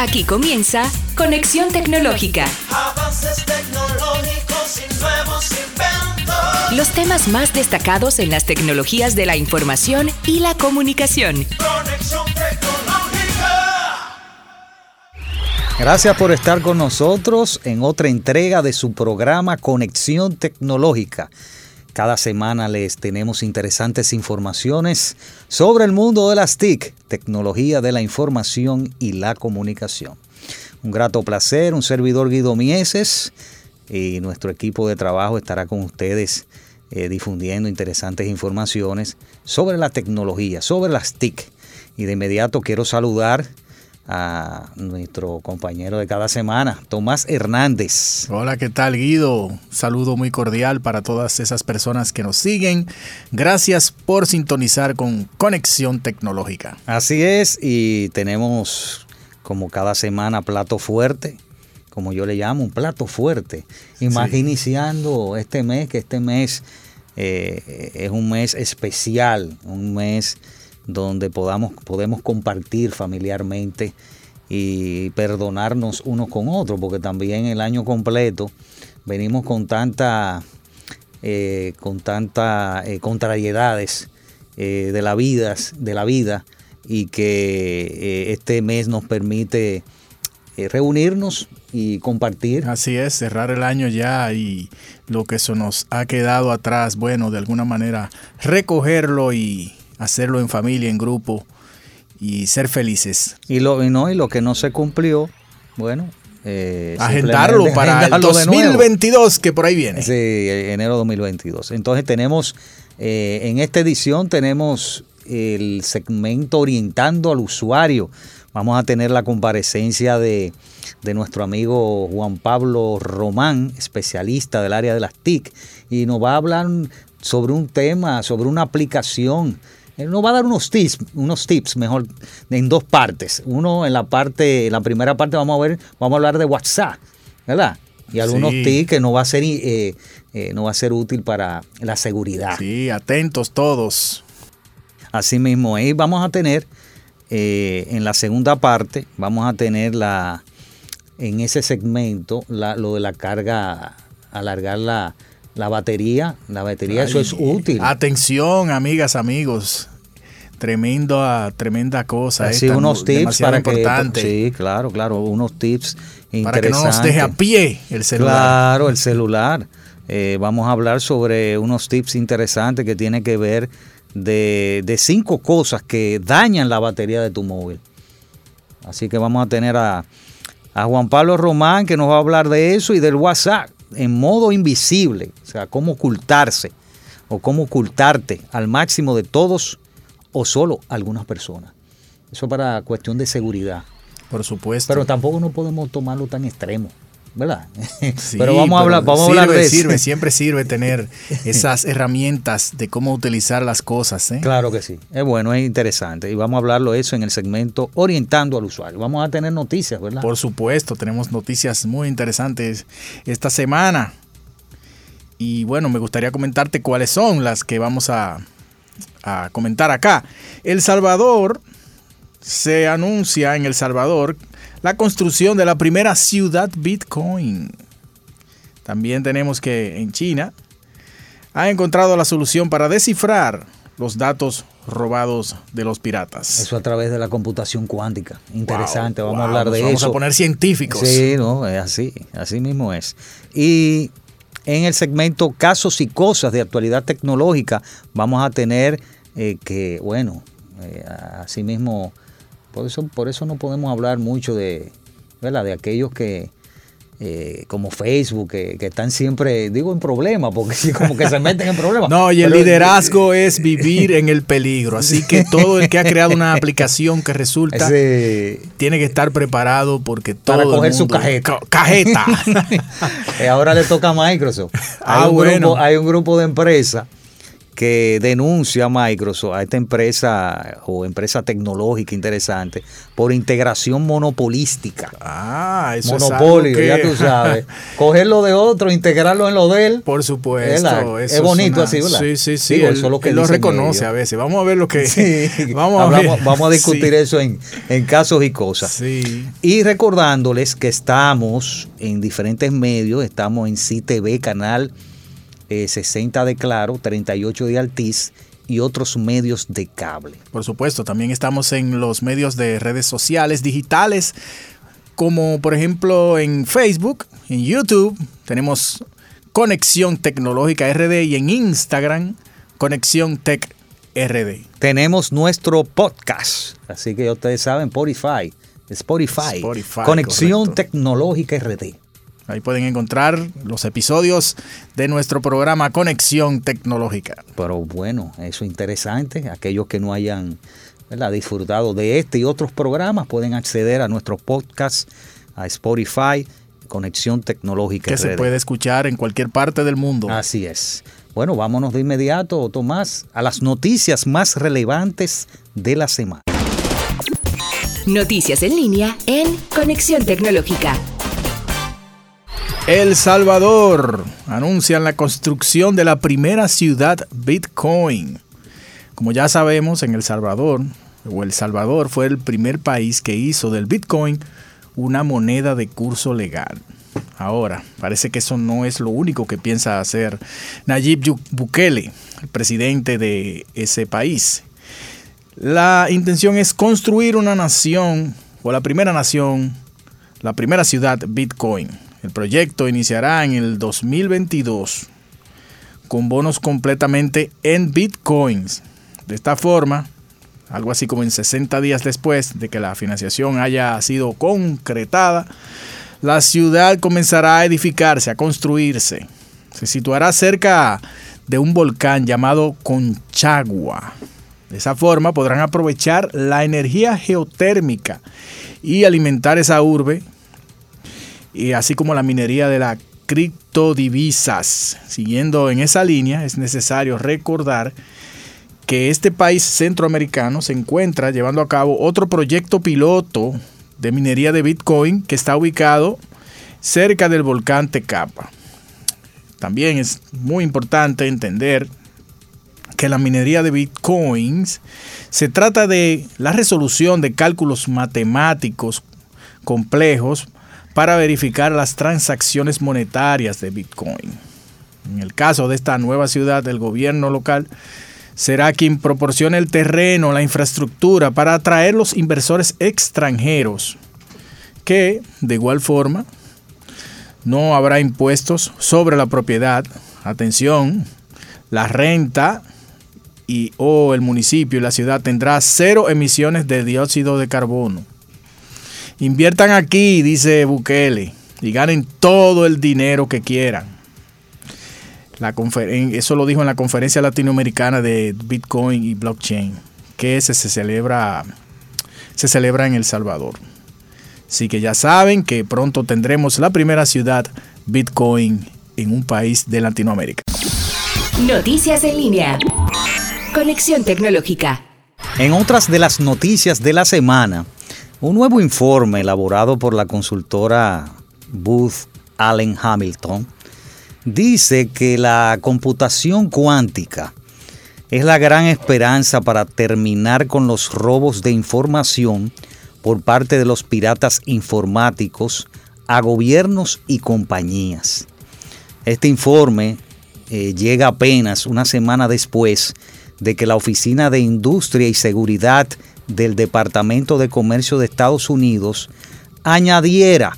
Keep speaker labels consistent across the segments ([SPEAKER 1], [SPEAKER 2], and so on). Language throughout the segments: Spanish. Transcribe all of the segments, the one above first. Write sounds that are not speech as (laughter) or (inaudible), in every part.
[SPEAKER 1] Aquí comienza Conexión Tecnológica.
[SPEAKER 2] Avances tecnológicos y nuevos inventos.
[SPEAKER 1] Los temas más destacados en las tecnologías de la información y la comunicación.
[SPEAKER 2] Conexión tecnológica.
[SPEAKER 3] Gracias por estar con nosotros en otra entrega de su programa Conexión Tecnológica. Cada semana les tenemos interesantes informaciones sobre el mundo de las TIC, tecnología de la información y la comunicación. Un grato placer, un servidor Guido Mieses y nuestro equipo de trabajo estará con ustedes eh, difundiendo interesantes informaciones sobre la tecnología, sobre las TIC. Y de inmediato quiero saludar a nuestro compañero de cada semana, Tomás Hernández.
[SPEAKER 4] Hola, ¿qué tal Guido? Saludo muy cordial para todas esas personas que nos siguen. Gracias por sintonizar con Conexión Tecnológica.
[SPEAKER 3] Así es, y tenemos como cada semana plato fuerte, como yo le llamo, un plato fuerte. Y más
[SPEAKER 4] Sí.
[SPEAKER 3] iniciando este mes, que este mes eh, es un mes especial, un mes donde podamos, podemos compartir familiarmente y perdonarnos unos con otros, porque también el año completo venimos con tanta eh, con tantas eh, contrariedades eh, de la vida, de la vida y que este mes nos permite reunirnos y compartir.
[SPEAKER 4] Así es, cerrar el año ya y lo que se nos ha quedado atrás, bueno, de alguna manera recogerlo y hacerlo en familia, en grupo y ser felices.
[SPEAKER 3] Y lo, y no, y lo que no se cumplió, bueno, eh,
[SPEAKER 4] Agendarlo para el
[SPEAKER 3] agendarlo de nuevo.
[SPEAKER 4] 2022 que por ahí viene.
[SPEAKER 3] Sí, enero 2022. Entonces tenemos, eh, en esta edición tenemos el segmento orientando al usuario. Vamos a tener la comparecencia de, de nuestro amigo Juan Pablo Román, especialista del área de las TIC, y nos va a hablar sobre un tema, sobre una aplicación. Él nos va a dar unos tips, unos tips mejor, en dos partes. Uno en la parte, en la primera parte vamos a ver, vamos a hablar de WhatsApp, ¿verdad? Y algunos
[SPEAKER 4] Sí.
[SPEAKER 3] tips que no va a ser eh, eh, no va a ser útil para la seguridad.
[SPEAKER 4] Sí, atentos todos.
[SPEAKER 3] Así mismo, ahí vamos a tener eh, en la segunda parte, vamos a tener la en ese segmento la- lo de la carga, alargar la, la batería. La batería, eso es útil.
[SPEAKER 4] Atención, amigas, amigos. Tremendo, ah, tremenda cosa.
[SPEAKER 3] Así
[SPEAKER 4] esta,
[SPEAKER 3] unos tips para que sí, claro, claro, unos tips
[SPEAKER 4] para que no
[SPEAKER 3] interesantes.
[SPEAKER 4] nos deje a pie el celular.
[SPEAKER 3] Claro, el celular. Eh, vamos a hablar sobre unos tips interesantes que tienen que ver de, de cinco cosas que dañan la batería de tu móvil. Así que vamos a tener a, a Juan Pablo Román que nos va a hablar de eso y del WhatsApp en modo invisible, o sea, cómo ocultarse o cómo ocultarte al máximo de todos o solo algunas personas. Eso para cuestión de seguridad.
[SPEAKER 4] Por supuesto.
[SPEAKER 3] Pero tampoco no podemos tomarlo tan extremo, ¿verdad?
[SPEAKER 4] Sí,
[SPEAKER 3] pero vamos a hablar, vamos
[SPEAKER 4] sirve,
[SPEAKER 3] a hablar de eso.
[SPEAKER 4] Sirve, siempre sirve tener (laughs) esas herramientas de cómo utilizar las cosas. ¿eh?
[SPEAKER 3] Claro que sí, es bueno, es interesante. Y vamos a hablarlo eso en el segmento Orientando al Usuario. Vamos a tener noticias, ¿verdad?
[SPEAKER 4] Por supuesto, tenemos noticias muy interesantes esta semana. Y bueno, me gustaría comentarte cuáles son las que vamos a, a comentar acá. El Salvador, se anuncia en El Salvador la construcción de la primera ciudad Bitcoin. También tenemos que en China ha encontrado la solución para descifrar los datos robados de los piratas.
[SPEAKER 3] Eso a través de la computación cuántica. Interesante,
[SPEAKER 4] Wow,
[SPEAKER 3] vamos a hablar de
[SPEAKER 4] vamos
[SPEAKER 3] eso.
[SPEAKER 4] a poner científicos.
[SPEAKER 3] Sí, no, es así, así mismo es. Y en el segmento casos y cosas de actualidad tecnológica vamos a tener eh, que, bueno, eh, así mismo, por eso, por eso no podemos hablar mucho de, ¿verdad? De aquellos que, eh, como Facebook, que, que están siempre, digo, en problemas, porque como que se meten en problemas. (laughs)
[SPEAKER 4] No, y el
[SPEAKER 3] Pero-
[SPEAKER 4] liderazgo es vivir en el peligro. Así que todo el que ha creado una (laughs) aplicación que resulta
[SPEAKER 3] Ese-
[SPEAKER 4] tiene que estar preparado porque todo
[SPEAKER 3] Para
[SPEAKER 4] el
[SPEAKER 3] coger su cajeta.
[SPEAKER 4] Ca- cajeta. (laughs)
[SPEAKER 3] Eh, ahora le toca a Microsoft. Hay,
[SPEAKER 4] Ah,
[SPEAKER 3] un
[SPEAKER 4] bueno.
[SPEAKER 3] grupo, hay un grupo de empresas que denuncia a Microsoft, a esta empresa o empresa tecnológica interesante, por integración monopolística.
[SPEAKER 4] Ah, eso
[SPEAKER 3] Monopolio,
[SPEAKER 4] es que-
[SPEAKER 3] ya tú sabes. (laughs) Cogerlo de otro, integrarlo en lo de él.
[SPEAKER 4] Por supuesto. Eso
[SPEAKER 3] Es bonito así, ¿verdad?
[SPEAKER 4] Sí, sí, sí.
[SPEAKER 3] Digo,
[SPEAKER 4] él,
[SPEAKER 3] eso es lo que
[SPEAKER 4] él lo reconoce
[SPEAKER 3] ellos.
[SPEAKER 4] a veces. Vamos a ver lo que.
[SPEAKER 3] Sí. (laughs)
[SPEAKER 4] Vamos a
[SPEAKER 3] Hablamos-
[SPEAKER 4] ver.
[SPEAKER 3] vamos a discutir
[SPEAKER 4] Sí.
[SPEAKER 3] eso en, en casos y cosas.
[SPEAKER 4] Sí.
[SPEAKER 3] Y recordándoles que estamos en diferentes medios, estamos en CTV, canal eh, 60 de Claro, 38 de Altiz y otros medios de cable.
[SPEAKER 4] Por supuesto, también estamos en los medios de redes sociales digitales, como por ejemplo en Facebook, en YouTube, tenemos Conexión Tecnológica RD y en Instagram, Conexión Tech RD.
[SPEAKER 3] Tenemos nuestro podcast, así que ustedes saben, Spotify, Spotify,
[SPEAKER 4] Spotify,
[SPEAKER 3] Conexión
[SPEAKER 4] correcto.
[SPEAKER 3] Tecnológica RD.
[SPEAKER 4] Ahí pueden encontrar los episodios de nuestro programa Conexión Tecnológica.
[SPEAKER 3] Pero bueno, eso es interesante. Aquellos que no hayan ¿verdad? disfrutado de este y otros programas pueden acceder a nuestro podcast, a Spotify, Conexión Tecnológica
[SPEAKER 4] que se puede escuchar en cualquier parte del mundo.
[SPEAKER 3] Así es. Bueno, vámonos de inmediato, Tomás, a las noticias más relevantes de la semana.
[SPEAKER 1] Noticias en línea en Conexión Tecnológica.
[SPEAKER 4] El Salvador anuncian la construcción de la primera ciudad Bitcoin. Como ya sabemos, en El Salvador, o El Salvador fue el primer país que hizo del Bitcoin una moneda de curso legal. Ahora, parece que eso no es lo único que piensa hacer Nayib Bukele, el presidente de ese país. La intención es construir una nación, o la primera nación, la primera ciudad Bitcoin. El proyecto iniciará en el 2022 con bonos completamente en Bitcoins. De esta forma, algo así como en 60 días después de que la financiación haya sido concretada, la ciudad comenzará a edificarse, a construirse. Se situará cerca de un volcán llamado Conchagua. De esa forma podrán aprovechar la energía geotérmica y alimentar esa urbe, y así como la minería de las criptodivisas. Siguiendo en esa línea, es necesario recordar que este país centroamericano se encuentra llevando a cabo otro proyecto piloto de minería de Bitcoin que está ubicado cerca del volcán Tecapa. También es muy importante entender que la minería de bitcoins se trata de la resolución de cálculos matemáticos complejos para verificar las transacciones monetarias de bitcoin. En el caso de esta nueva ciudad, el gobierno local será quien proporcione el terreno, la infraestructura para atraer los inversores extranjeros, que de igual forma no habrá impuestos sobre la propiedad. Atención, la renta y o el municipio y la ciudad tendrá cero emisiones de dióxido de carbono. Inviertan aquí, dice Bukele, y ganen todo el dinero que quieran. La eso lo dijo en la conferencia latinoamericana de Bitcoin y blockchain, que se, se celebra se celebra en El Salvador. Así que ya saben que pronto tendremos la primera ciudad Bitcoin en un país de Latinoamérica.
[SPEAKER 1] Noticias en línea. Conexión Tecnológica.
[SPEAKER 3] En otras de las noticias de la semana, un nuevo informe elaborado por la consultora Booth Allen Hamilton dice que la computación cuántica es la gran esperanza para terminar con los robos de información por parte de los piratas informáticos a gobiernos y compañías. Este informe eh, llega apenas una semana después de que la Oficina de Industria y Seguridad del Departamento de Comercio de Estados Unidos añadiera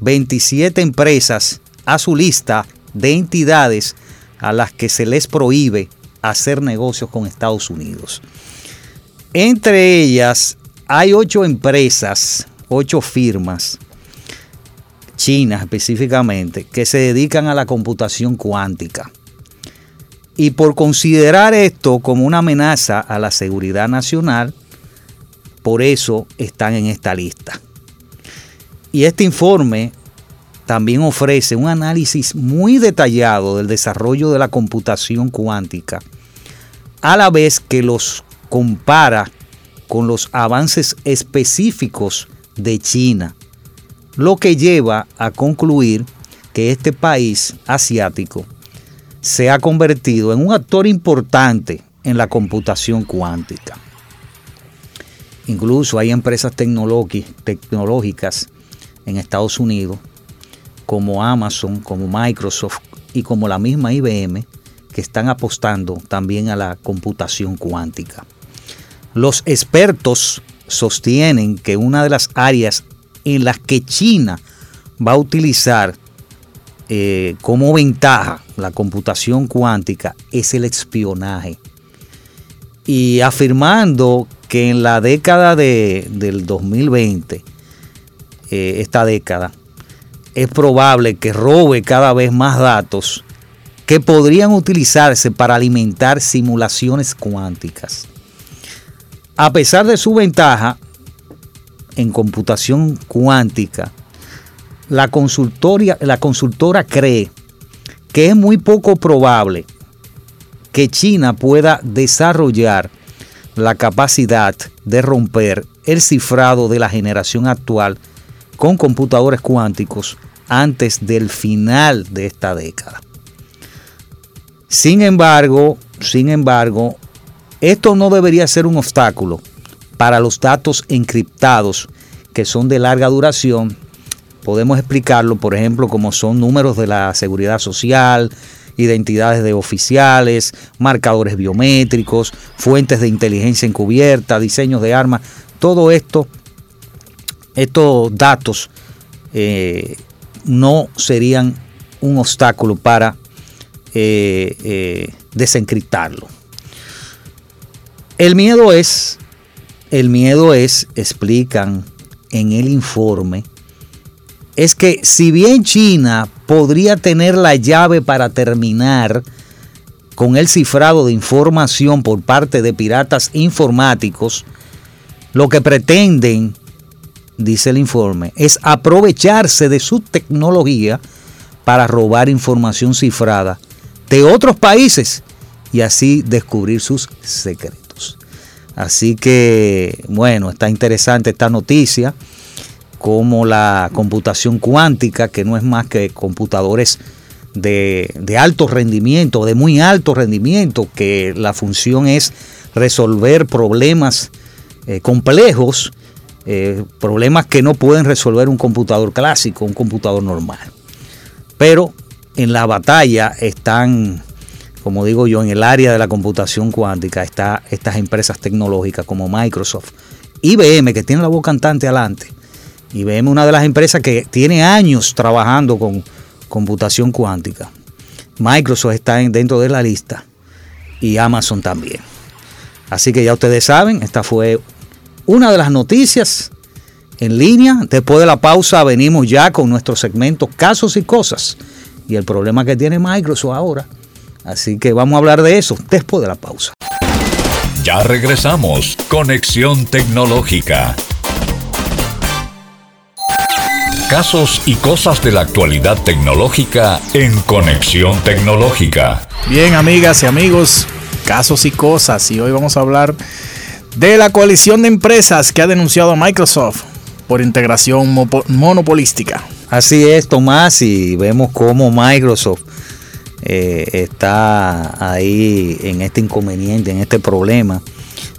[SPEAKER 3] 27 empresas a su lista de entidades a las que se les prohíbe hacer negocios con Estados Unidos. Entre ellas hay ocho empresas, ocho firmas, chinas específicamente, que se dedican a la computación cuántica. Y por considerar esto como una amenaza a la seguridad nacional, por eso están en esta lista. Y este informe también ofrece un análisis muy detallado del desarrollo de la computación cuántica, a la vez que los compara con los avances específicos de China, lo que lleva a concluir que este país asiático se ha convertido en un actor importante en la computación cuántica. Incluso hay empresas tecnológicas en Estados Unidos como Amazon, como Microsoft y como la misma IBM que están apostando también a la computación cuántica. Los expertos sostienen que una de las áreas en las que China va a utilizar eh, como ventaja la computación cuántica es el espionaje. Y afirmando que en la década de, del 2020, eh, esta década, es probable que robe cada vez más datos que podrían utilizarse para alimentar simulaciones cuánticas. A pesar de su ventaja en computación cuántica, la, la consultora cree que es muy poco probable que China pueda desarrollar la capacidad de romper el cifrado de la generación actual con computadores cuánticos antes del final de esta década. Sin embargo, sin embargo, esto no debería ser un obstáculo para los datos encriptados que son de larga duración. Podemos explicarlo, por ejemplo, como son números de la seguridad social, identidades de oficiales, marcadores biométricos, fuentes de inteligencia encubierta, diseños de armas, todo esto, estos datos eh, no serían un obstáculo para eh, eh, desencriptarlo. El miedo es, el miedo es, explican en el informe, es que si bien China podría tener la llave para terminar con el cifrado de información por parte de piratas informáticos, lo que pretenden, dice el informe, es aprovecharse de su tecnología para robar información cifrada de otros países y así descubrir sus secretos. Así que, bueno, está interesante esta noticia, como la computación cuántica, que no es más que computadores de, alto rendimiento, de muy alto rendimiento, que la función es resolver problemas eh, complejos, eh, problemas que no pueden resolver un computador clásico, un computador normal. Pero en la batalla están, como digo yo, en el área de la computación cuántica, está estas empresas tecnológicas como Microsoft, IBM, que tiene la voz cantante adelante. IBM es una de las empresas que tiene años trabajando con computación cuántica. Microsoft está dentro de la lista y Amazon también. Así que ya ustedes saben, esta fue una de las noticias en línea. Después de la pausa venimos ya con nuestro segmento Casos y Cosas y el problema que tiene Microsoft ahora. Así que vamos a hablar de eso después de la pausa.
[SPEAKER 5] Ya regresamos. Conexión Tecnológica. Casos y cosas de la actualidad tecnológica en Conexión Tecnológica.
[SPEAKER 4] Bien, amigas y amigos, casos y cosas. Y hoy vamos a hablar de la coalición de empresas que ha denunciado a Microsoft por integración monopolística.
[SPEAKER 3] Así es, Tomás, y vemos cómo Microsoft eh, está ahí en este inconveniente, en este problema,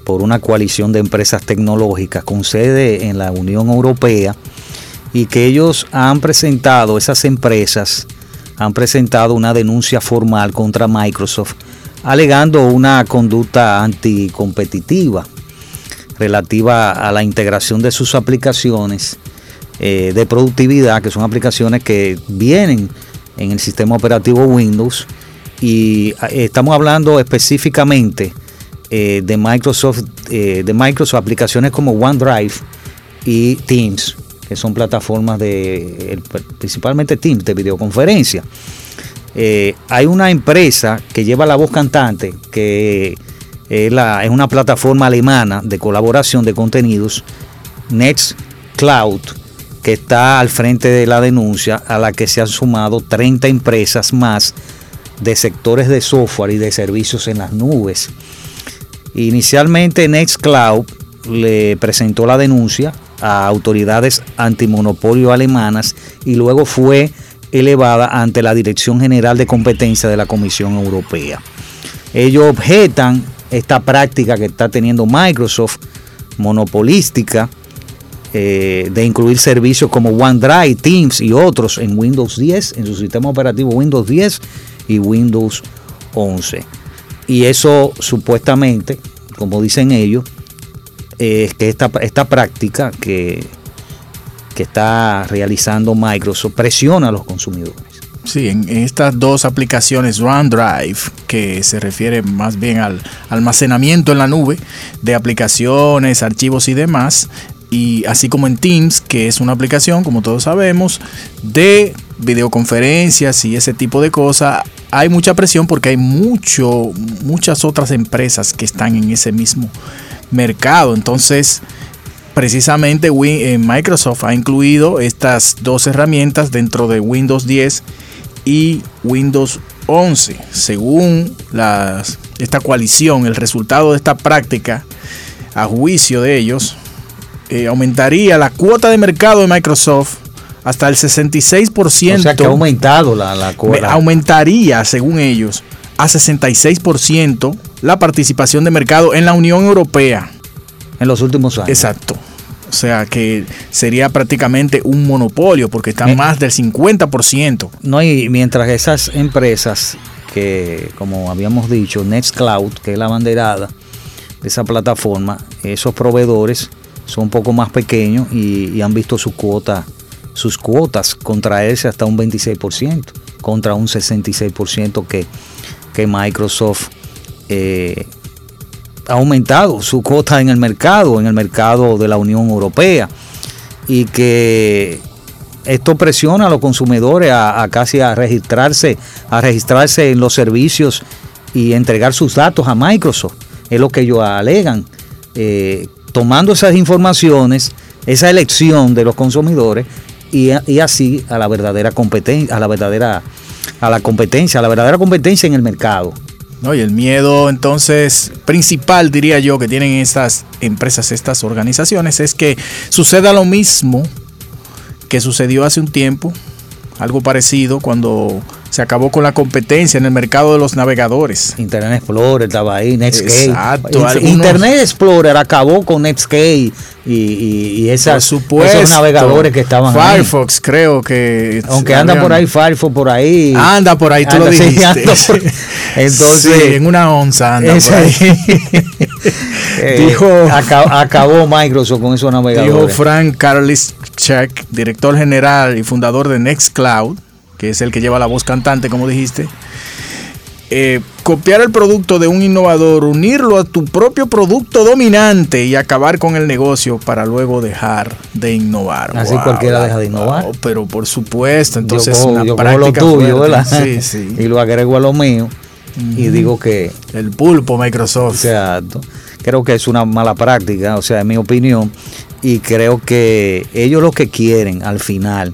[SPEAKER 3] por una coalición de empresas tecnológicas con sede en la Unión Europea y que ellos han presentado, esas empresas han presentado una denuncia formal contra Microsoft alegando una conducta anticompetitiva relativa a la integración de sus aplicaciones eh, de productividad, que son aplicaciones que vienen en el sistema operativo Windows. Y eh, estamos hablando específicamente eh, de Microsoft, de Microsoft, aplicaciones como OneDrive y Teams, son plataformas de, principalmente Teams, de videoconferencia. hay una empresa que lleva la voz cantante, que es, la, es una plataforma alemana de colaboración de contenidos, Nextcloud, que está al frente de la denuncia, a la que se han sumado 30 empresas más de sectores de software y de servicios en las nubes. Inicialmente Nextcloud le presentó la denuncia a autoridades antimonopolio alemanas y luego fue elevada ante la Dirección General de Competencia de la Comisión Europea. Ellos objetan esta práctica que está teniendo Microsoft monopolística eh, de incluir servicios como OneDrive, Teams y otros en Windows 10, en su sistema operativo Windows 10 y Windows 11. Y eso supuestamente, como dicen ellos, es que esta, esta práctica que, que está realizando Microsoft presiona a los consumidores.
[SPEAKER 4] Sí, en estas dos aplicaciones OneDrive, que se refiere más bien al almacenamiento en la nube de aplicaciones, archivos y demás, y así como en Teams, que es una aplicación, como todos sabemos, de videoconferencias y ese tipo de cosas, hay mucha presión porque hay mucho, muchas otras empresas que están en ese mismo mercado. Entonces, precisamente eh, Microsoft ha incluido estas dos herramientas dentro de Windows 10 y Windows 11. Según las, esta coalición, el resultado de esta práctica, a juicio de ellos, eh, aumentaría la cuota de mercado de Microsoft hasta el 66%. O
[SPEAKER 3] sea que ha aumentado la, la cuota.
[SPEAKER 4] Aumentaría, según ellos, a 66% la participación de mercado en la Unión Europea.
[SPEAKER 3] En los últimos años.
[SPEAKER 4] Exacto. O sea que sería prácticamente un monopolio porque está eh, más del 50%.
[SPEAKER 3] No, y mientras esas empresas que, como habíamos dicho, Nextcloud, que es la banderada de esa plataforma, esos proveedores son un poco más pequeños y, han visto su cuota, sus cuotas contraerse hasta un 26% contra un 66% que, que Microsoft eh, ha aumentado su cuota en el mercado, en el mercado de la Unión Europea, y que esto presiona a los consumidores a, casi a registrarse, a registrarse en los servicios y entregar sus datos a Microsoft. Es lo que ellos alegan. Eh, tomando esas informaciones, esa elección de los consumidores y, y así a la verdadera competencia, a la verdadera a la competencia, a la verdadera competencia en el mercado.
[SPEAKER 4] No, y el miedo. Entonces principal, diría yo, que tienen estas empresas, estas organizaciones, es que suceda lo mismo que sucedió hace un tiempo, algo parecido cuando se acabó con la competencia en el mercado de los navegadores.
[SPEAKER 3] Internet Explorer estaba ahí, Netscape. Exacto. Internet Explorer acabó con Netscape y, y, esas, esos navegadores que estaban
[SPEAKER 4] Firefox creo que...
[SPEAKER 3] Aunque anda por ahí Firefox por ahí.
[SPEAKER 4] Anda por ahí, tú lo dijiste. (laughs) (laughs)
[SPEAKER 3] entonces...
[SPEAKER 4] en una onza anda por ahí. (laughs)
[SPEAKER 3] Eh, dijo, acabó, Microsoft con esos navegadores.
[SPEAKER 4] Dijo Frank Karliczek, director general y fundador de Nextcloud, que es el que lleva la voz cantante, como dijiste. Eh, copiar el producto de un innovador, unirlo a tu propio producto dominante y acabar con el negocio para luego dejar de innovar.
[SPEAKER 3] Así cualquiera deja de innovar.
[SPEAKER 4] pero por supuesto, entonces
[SPEAKER 3] yo cojo, yo lo tuyo, ¿verdad? (laughs) Sí, (laughs) sí. y lo agrego a lo mío y digo que
[SPEAKER 4] el pulpo Microsoft.
[SPEAKER 3] Exacto. Creo que es una mala práctica, o sea, en mi opinión, y creo que ellos lo que quieren al final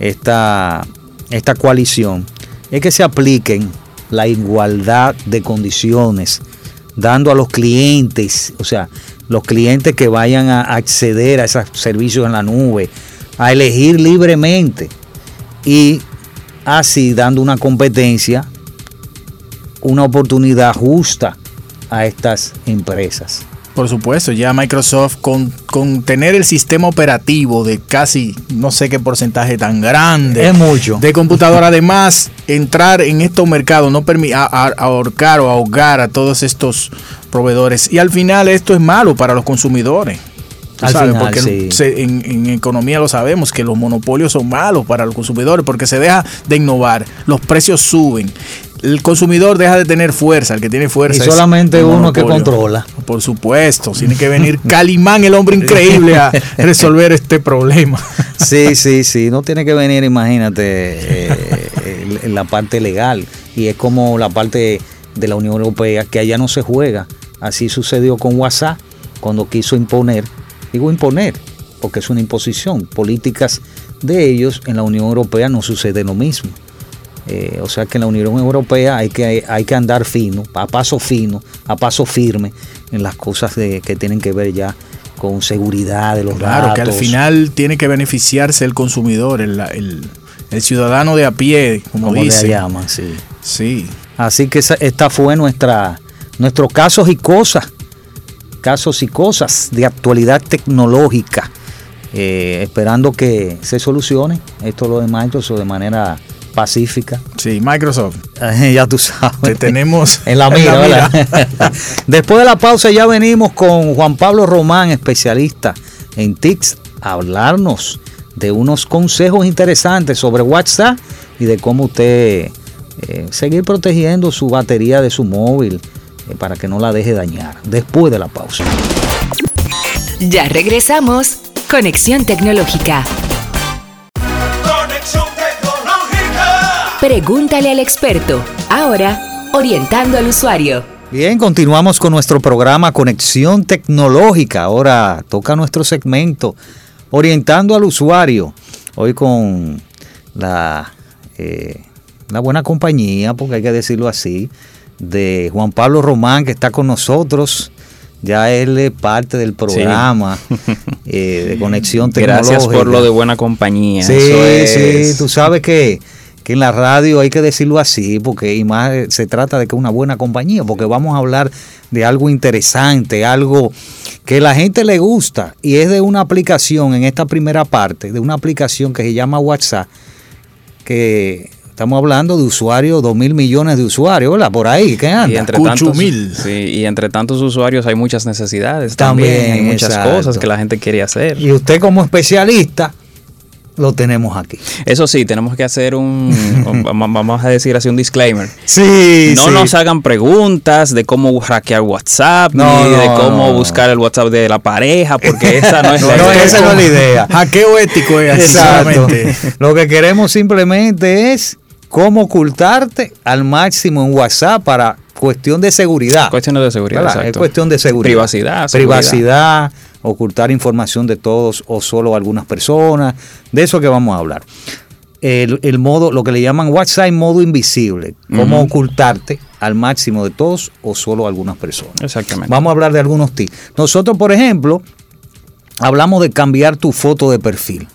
[SPEAKER 3] esta esta coalición es que se apliquen la igualdad de condiciones, dando a los clientes, o sea, los clientes que vayan a acceder a esos servicios en la nube, a elegir libremente y así dando una competencia, una oportunidad justa a estas empresas.
[SPEAKER 4] Por supuesto, ya Microsoft con, con, tener el sistema operativo de casi no sé qué porcentaje tan grande
[SPEAKER 3] es mucho.
[SPEAKER 4] de computadora, (laughs) además entrar en estos mercados no permite ahorcar o ahogar a todos estos proveedores y al final esto es malo para los consumidores. porque en, en, economía lo sabemos que los monopolios son malos para los consumidores porque se deja de innovar, los precios suben el consumidor deja de tener fuerza, el que tiene fuerza.
[SPEAKER 3] Y solamente uno que controla.
[SPEAKER 4] Por supuesto, tiene que venir (laughs) Calimán, el hombre increíble, a (laughs) resolver este problema. (laughs)
[SPEAKER 3] Sí, sí, sí, no tiene que venir, imagínate, eh, en la parte legal. Y es como la parte de la Unión Europea, que allá no se juega. Así sucedió con WhatsApp, cuando quiso imponer, digo imponer, porque es una imposición, políticas de ellos en la Unión Europea no sucede lo mismo. Eh, o sea que en la Unión Europea hay que, hay que andar fino, a paso fino, a paso firme en las cosas de- que tienen que ver ya con seguridad de los
[SPEAKER 4] Claro,
[SPEAKER 3] datos.
[SPEAKER 4] que al final tiene que beneficiarse el consumidor, el, el- el ciudadano de a pie, como,
[SPEAKER 3] como le
[SPEAKER 4] dice.
[SPEAKER 3] llaman, sí.
[SPEAKER 4] Sí.
[SPEAKER 3] Así que esa- esta fue nuestra, nuestros casos y cosas, casos y cosas de actualidad tecnológica, eh, esperando que se solucione esto lo de Microsoft de manera pacífica.
[SPEAKER 4] Sí, Microsoft.
[SPEAKER 3] Eh, (laughs) ya tú sabes.
[SPEAKER 4] Te tenemos (laughs)
[SPEAKER 3] En la
[SPEAKER 4] en
[SPEAKER 3] mira. (laughs) Después de la pausa ya venimos con Juan Pablo Román, especialista en TICS, a hablarnos de unos consejos interesantes sobre WhatsApp y de cómo usted eh, seguir protegiendo su batería de su móvil eh, para que no la deje dañar. Después de la pausa.
[SPEAKER 1] Ya regresamos. Conexión tecnológica. Pregúntale al experto. Ahora, orientando al usuario.
[SPEAKER 3] Bien, continuamos con nuestro programa Conexión Tecnológica. Ahora toca nuestro segmento Orientando al Usuario. Hoy con la, eh, la buena compañía, porque hay que decirlo así, de Juan Pablo Román, que está con nosotros. Ya él es parte del programa (laughs) eh, de Conexión Tecnológica.
[SPEAKER 6] Gracias por lo de buena compañía.
[SPEAKER 3] Sí,
[SPEAKER 6] Eso es-
[SPEAKER 3] sí, tú sabes que, que en la radio hay que decirlo así, porque y más eh, se trata de que una buena compañía, porque vamos a hablar de algo interesante, algo que la gente le gusta, y es de una aplicación en esta primera parte, de una aplicación que se llama WhatsApp, que estamos hablando de usuarios, dos mil millones de usuarios, ¿verdad? Por ahí, ¿qué
[SPEAKER 6] Y
[SPEAKER 3] anda?
[SPEAKER 6] entre, tantos, sí, y entre tantos usuarios hay muchas necesidades
[SPEAKER 3] También,
[SPEAKER 6] también, hay muchas
[SPEAKER 3] exacto.
[SPEAKER 6] cosas que la gente quiere hacer.
[SPEAKER 3] Y usted como especialista lo tenemos aquí.
[SPEAKER 6] Eso sí, tenemos que hacer un, (laughs) vamos a decir así, un disclaimer.
[SPEAKER 3] Sí,
[SPEAKER 6] No
[SPEAKER 3] sí.
[SPEAKER 6] nos hagan preguntas de cómo hackear WhatsApp,
[SPEAKER 3] No,
[SPEAKER 6] ni de
[SPEAKER 3] no,
[SPEAKER 6] cómo
[SPEAKER 3] no.
[SPEAKER 6] buscar el WhatsApp de la pareja, porque (laughs) esa no es
[SPEAKER 3] No,
[SPEAKER 6] la
[SPEAKER 3] no,
[SPEAKER 6] idea.
[SPEAKER 3] esa no es la idea. (laughs)
[SPEAKER 4] Hackeo ético es así
[SPEAKER 3] Exacto. Lo que queremos simplemente es cómo ocultarte al máximo en WhatsApp para cuestión de seguridad.
[SPEAKER 6] Cuestiones de seguridad,
[SPEAKER 3] ¿Verdad? Es
[SPEAKER 6] exacto.
[SPEAKER 3] cuestión de seguridad.
[SPEAKER 6] Privacidad, seguridad.
[SPEAKER 3] Privacidad, ocultar información de todos o solo algunas personas. De eso que vamos a hablar. El, el modo, lo que le llaman WhatsApp modo invisible. Cómo ocultarte al máximo de todos o solo algunas personas.
[SPEAKER 6] Exactamente.
[SPEAKER 3] Vamos a hablar de algunos tips. Nosotros, por ejemplo, hablamos de cambiar tu foto de perfil.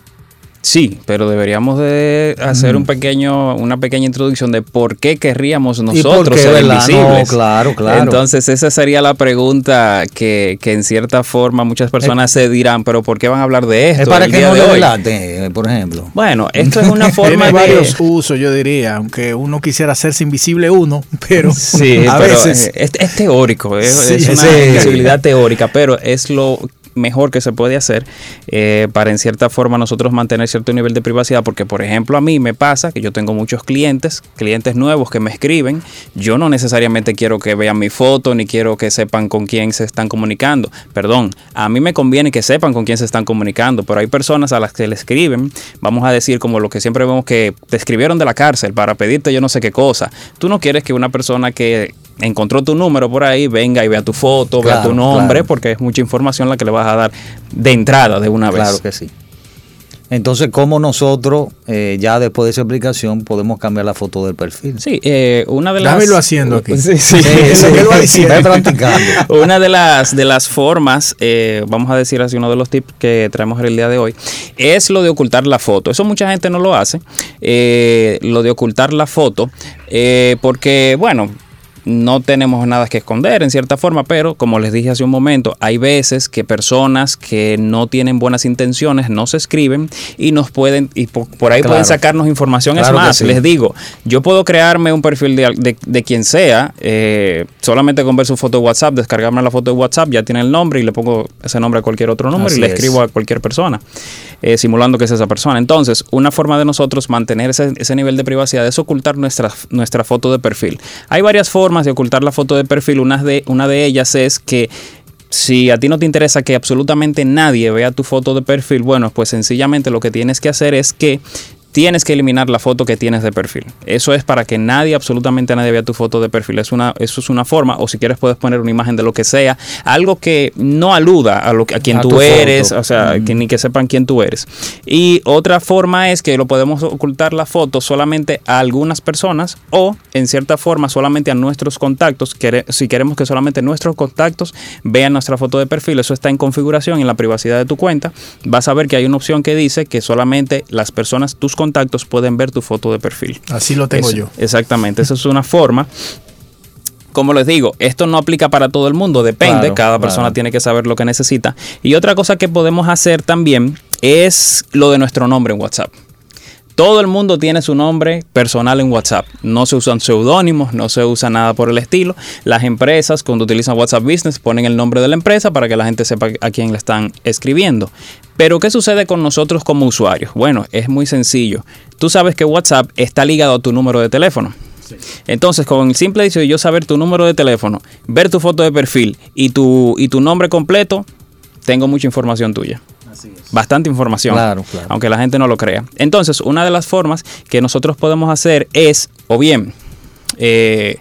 [SPEAKER 6] Sí, pero deberíamos de hacer un pequeño, una pequeña introducción de por qué querríamos nosotros
[SPEAKER 3] qué,
[SPEAKER 6] ser
[SPEAKER 3] verdad?
[SPEAKER 6] invisibles.
[SPEAKER 3] No, claro, claro.
[SPEAKER 6] Entonces esa sería la pregunta que, que en cierta forma muchas personas se dirán, pero ¿por qué van a hablar de esto?
[SPEAKER 3] Es para
[SPEAKER 6] el
[SPEAKER 3] que
[SPEAKER 6] día
[SPEAKER 3] no
[SPEAKER 6] de hoy?
[SPEAKER 3] eh, por ejemplo.
[SPEAKER 6] Bueno, esto es una (laughs) forma
[SPEAKER 4] Tiene
[SPEAKER 6] de...
[SPEAKER 4] varios usos, yo diría, aunque uno quisiera hacerse invisible uno, (laughs) pero
[SPEAKER 6] Sí,
[SPEAKER 4] a
[SPEAKER 6] pero
[SPEAKER 4] veces
[SPEAKER 6] eh, es, es teórico, es,
[SPEAKER 4] Sí,
[SPEAKER 6] es una
[SPEAKER 3] sí.
[SPEAKER 6] invisibilidad teórica, pero es lo mejor que se puede hacer eh, para en cierta forma nosotros mantener cierto nivel de privacidad, porque por ejemplo a mí me pasa que yo tengo muchos clientes, clientes nuevos que me escriben, yo no necesariamente quiero que vean mi foto ni quiero que sepan con quién se están comunicando, perdón, a mí me conviene que sepan con quién se están comunicando, pero hay personas a las que le escriben, vamos a decir como lo que siempre vemos que te escribieron de la cárcel para pedirte yo no sé qué cosa, tú no quieres que una persona que encontró tu número por ahí venga y vea tu foto, vea tu nombre,
[SPEAKER 3] claro.
[SPEAKER 6] porque es mucha información la que le vas a dar de entrada de una vez.
[SPEAKER 3] Claro que sí. Entonces, ¿cómo nosotros, eh, ya después de esa aplicación, podemos cambiar la foto del perfil?
[SPEAKER 6] Sí, eh, una de las...
[SPEAKER 4] Dámelo haciendo aquí. (laughs)
[SPEAKER 6] Sí, sí.
[SPEAKER 3] Sí. (laughs) (laughs)
[SPEAKER 6] Una de las, de las formas, eh, vamos a decir así, uno de los tips que traemos el día de hoy, es lo de ocultar la foto. Eso mucha gente no lo hace, eh, lo de ocultar la foto, eh, porque, bueno, no tenemos nada que esconder en cierta forma, pero como les dije hace un momento, hay veces que personas que no tienen buenas intenciones nos escriben y nos pueden, y por, por ahí
[SPEAKER 3] Claro.
[SPEAKER 6] pueden sacarnos información.
[SPEAKER 3] Claro
[SPEAKER 6] es más,
[SPEAKER 3] sí.
[SPEAKER 6] les digo, yo puedo crearme un perfil de, de- de quien sea, eh, solamente con ver su foto de WhatsApp, descargarme la foto de WhatsApp, ya tiene el nombre y le pongo ese nombre a cualquier otro número
[SPEAKER 3] Así
[SPEAKER 6] y le
[SPEAKER 3] es.
[SPEAKER 6] escribo a cualquier persona, eh, simulando que es esa persona. Entonces, una forma de nosotros mantener ese, ese nivel de privacidad es ocultar nuestra, nuestra foto de perfil. Hay varias formas de ocultar la foto de perfil, una de, una de ellas es que si a ti no te interesa que absolutamente nadie vea tu foto de perfil, bueno, pues sencillamente lo que tienes que hacer es que tienes que eliminar la foto que tienes de perfil. Eso es para que nadie, absolutamente nadie vea tu foto de perfil. Es una, eso es una forma, o si quieres puedes poner una imagen de lo que sea, algo que no aluda a, lo, que- a quien
[SPEAKER 3] A
[SPEAKER 6] tú eres,
[SPEAKER 3] foto.
[SPEAKER 6] o sea, que ni que sepan quién tú eres. Y otra forma es que lo podemos ocultar la foto solamente a algunas personas o, en cierta forma, solamente a nuestros contactos. Si queremos que solamente nuestros contactos vean nuestra foto de perfil, eso está en configuración en la privacidad de tu cuenta. Vas a ver que hay una opción que dice que solamente las personas, tus contactos, pueden ver tu foto de perfil.
[SPEAKER 4] Así lo tengo
[SPEAKER 6] Eso-
[SPEAKER 4] yo.
[SPEAKER 6] Exactamente, esa es una forma. Como les digo, esto no aplica para todo el mundo, depende,
[SPEAKER 3] Claro,
[SPEAKER 6] cada persona
[SPEAKER 3] claro.
[SPEAKER 6] tiene que saber lo que necesita. Y otra cosa que podemos hacer también es lo de nuestro nombre en WhatsApp. Todo el mundo tiene su nombre personal en WhatsApp. No se usan seudónimos, no se usa nada por el estilo. Las empresas, cuando utilizan WhatsApp Business, ponen el nombre de la empresa para que la gente sepa a quién le están escribiendo. Pero, ¿qué sucede con nosotros como usuarios? Bueno, es muy sencillo. Tú sabes que WhatsApp está ligado a tu número de teléfono. Entonces, con el simple hecho de yo saber tu número de teléfono, ver tu foto de perfil y tu, y tu nombre completo, tengo mucha información tuya. Bastante información.
[SPEAKER 3] Claro, claro.
[SPEAKER 6] Aunque la gente no lo crea. Entonces, una de las formas que nosotros podemos hacer es, o bien, eh,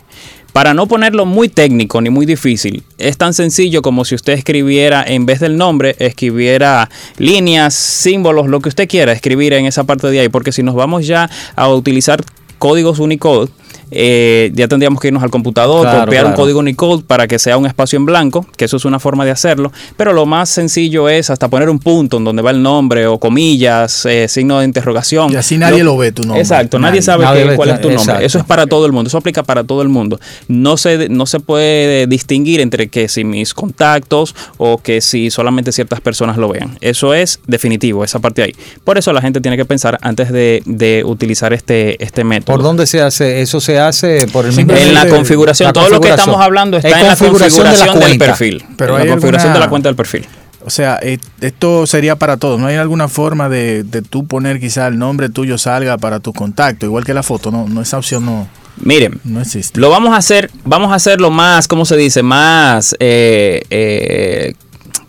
[SPEAKER 6] para no ponerlo muy técnico ni muy difícil, es tan sencillo como si usted escribiera, en vez del nombre, escribiera líneas, símbolos, lo que usted quiera escribir en esa parte de ahí. Porque si nos vamos ya a utilizar códigos Unicode, eh, ya tendríamos que irnos al computador,
[SPEAKER 3] Claro,
[SPEAKER 6] copiar un código Unicode para que sea un espacio en blanco, que eso es una forma de hacerlo, pero lo más sencillo es hasta poner un punto en donde va el nombre o comillas, eh, signo de interrogación.
[SPEAKER 4] Y así nadie lo ve tu nombre.
[SPEAKER 6] Exacto, nadie,
[SPEAKER 4] Nadie.
[SPEAKER 6] sabe
[SPEAKER 3] Nadie
[SPEAKER 6] cuál es tu nombre.
[SPEAKER 3] exacto.
[SPEAKER 6] Eso es para todo el mundo, eso aplica para todo el mundo. No se, no se puede distinguir entre que si mis contactos o que si solamente ciertas personas lo vean. Eso es definitivo, esa parte ahí. Por eso la gente tiene que pensar antes de, de utilizar este, este método.
[SPEAKER 3] ¿Por dónde se hace? Eso se hace por el mismo
[SPEAKER 6] En la configuración,
[SPEAKER 3] la
[SPEAKER 6] todo lo que estamos hablando está
[SPEAKER 3] Es
[SPEAKER 6] en la
[SPEAKER 3] configuración de la
[SPEAKER 6] configuración del
[SPEAKER 3] cuenta.
[SPEAKER 6] perfil.
[SPEAKER 4] Pero
[SPEAKER 6] en la configuración
[SPEAKER 4] alguna-
[SPEAKER 6] de la cuenta del perfil.
[SPEAKER 4] O sea, eh, esto sería para todos. ¿No hay alguna forma de, de tú poner quizá el nombre tuyo salga para tu contacto? Igual que la foto, no, no esa opción no,
[SPEAKER 6] Miren,
[SPEAKER 4] no existe.
[SPEAKER 6] Lo vamos a hacer, vamos a hacerlo más, ¿cómo se dice? Más, eh, eh,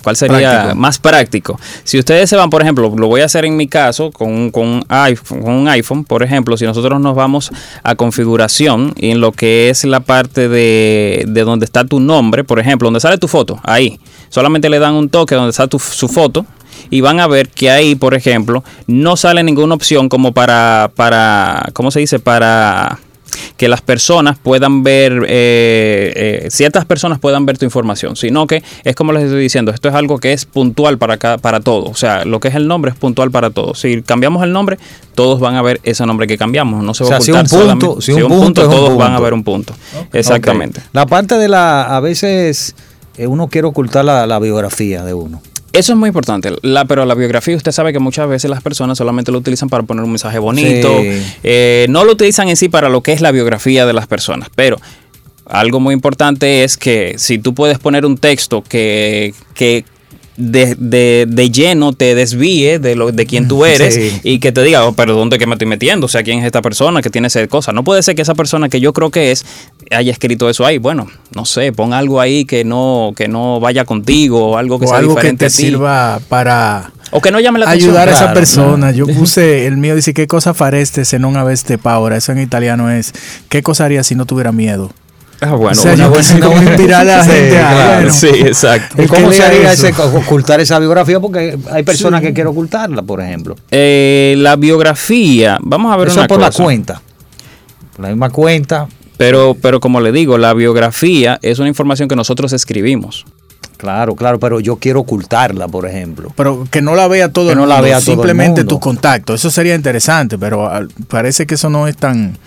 [SPEAKER 6] ¿cuál sería?
[SPEAKER 4] Práctico.
[SPEAKER 6] Más práctico. Si ustedes se van, por ejemplo, lo voy a hacer en mi caso con, un- con, un iPhone, con un iPhone, por ejemplo, si nosotros nos vamos a configuración y en lo que es la parte de, de donde está tu nombre, por ejemplo, donde sale tu foto, ahí, solamente le dan un toque donde está tu, su foto. Y van a ver que ahí, por ejemplo, no sale ninguna opción como para, para, ¿cómo se dice? Para que las personas puedan ver, eh, eh, ciertas personas puedan ver tu información, sino que es como les estoy diciendo, esto es algo que es puntual para, cada, para todo, o sea, lo que es el nombre es puntual para todos. Si cambiamos el nombre, todos van a ver ese nombre que cambiamos, no se va
[SPEAKER 3] O sea,
[SPEAKER 6] a
[SPEAKER 3] si
[SPEAKER 6] ocultar
[SPEAKER 3] un punto-
[SPEAKER 6] solamente-
[SPEAKER 3] si un punto un
[SPEAKER 6] todos van a ver un punto. Exactamente.
[SPEAKER 3] La parte de la, a veces eh, uno quiere ocultar la, la biografía de uno.
[SPEAKER 6] Eso es muy importante, la, pero la biografía usted sabe que muchas veces las personas solamente lo utilizan para poner un mensaje bonito,
[SPEAKER 3] Sí.
[SPEAKER 6] eh, no lo utilizan en sí para lo que es la biografía de las personas, pero algo muy importante es que si tú puedes poner un texto que, que de, de- de lleno te desvíe de lo de quién tú eres
[SPEAKER 3] Sí.
[SPEAKER 6] y que te diga, oh, pero ¿dónde que me estoy metiendo? O sea, ¿quién es esta persona que tiene esa cosa? No puede ser que esa persona que yo creo que es haya escrito eso ahí. Bueno, no sé, pon algo ahí que no, que no vaya contigo o algo que
[SPEAKER 4] o
[SPEAKER 6] sea
[SPEAKER 4] algo que
[SPEAKER 6] diferente
[SPEAKER 4] te
[SPEAKER 6] a ti.
[SPEAKER 4] sirva para
[SPEAKER 6] O que no llame la atención.
[SPEAKER 4] ayudar a esa
[SPEAKER 3] Claro,
[SPEAKER 4] persona. Yo (laughs) puse el mío, dice, ¿qué cosa fareste se non aveste paura? Eso en italiano es, ¿qué cosa haría si no tuviera miedo?
[SPEAKER 6] Ah, bueno,
[SPEAKER 4] o sea,
[SPEAKER 6] una buena-
[SPEAKER 4] como (laughs) inspirar a la
[SPEAKER 3] Sí,
[SPEAKER 4] gente a,
[SPEAKER 3] claro.
[SPEAKER 4] bueno,
[SPEAKER 6] Sí, exacto.
[SPEAKER 3] ¿Y cómo se haría ese, ocultar esa biografía? Porque hay personas que quieren ocultarla, por ejemplo.
[SPEAKER 6] Eh, la biografía, vamos a ver
[SPEAKER 3] Eso
[SPEAKER 6] una
[SPEAKER 3] es por
[SPEAKER 6] cosa.
[SPEAKER 3] la cuenta. Por la misma cuenta.
[SPEAKER 6] Pero, pero como le digo, la biografía es una información que nosotros escribimos.
[SPEAKER 3] Claro, claro, pero yo quiero ocultarla, por ejemplo.
[SPEAKER 4] Pero que no la vea todo
[SPEAKER 3] Que
[SPEAKER 4] el
[SPEAKER 3] no
[SPEAKER 4] mundo,
[SPEAKER 3] la vea
[SPEAKER 4] simplemente
[SPEAKER 3] mundo.
[SPEAKER 4] tu contacto. Eso sería interesante, pero al- parece que eso no es tan,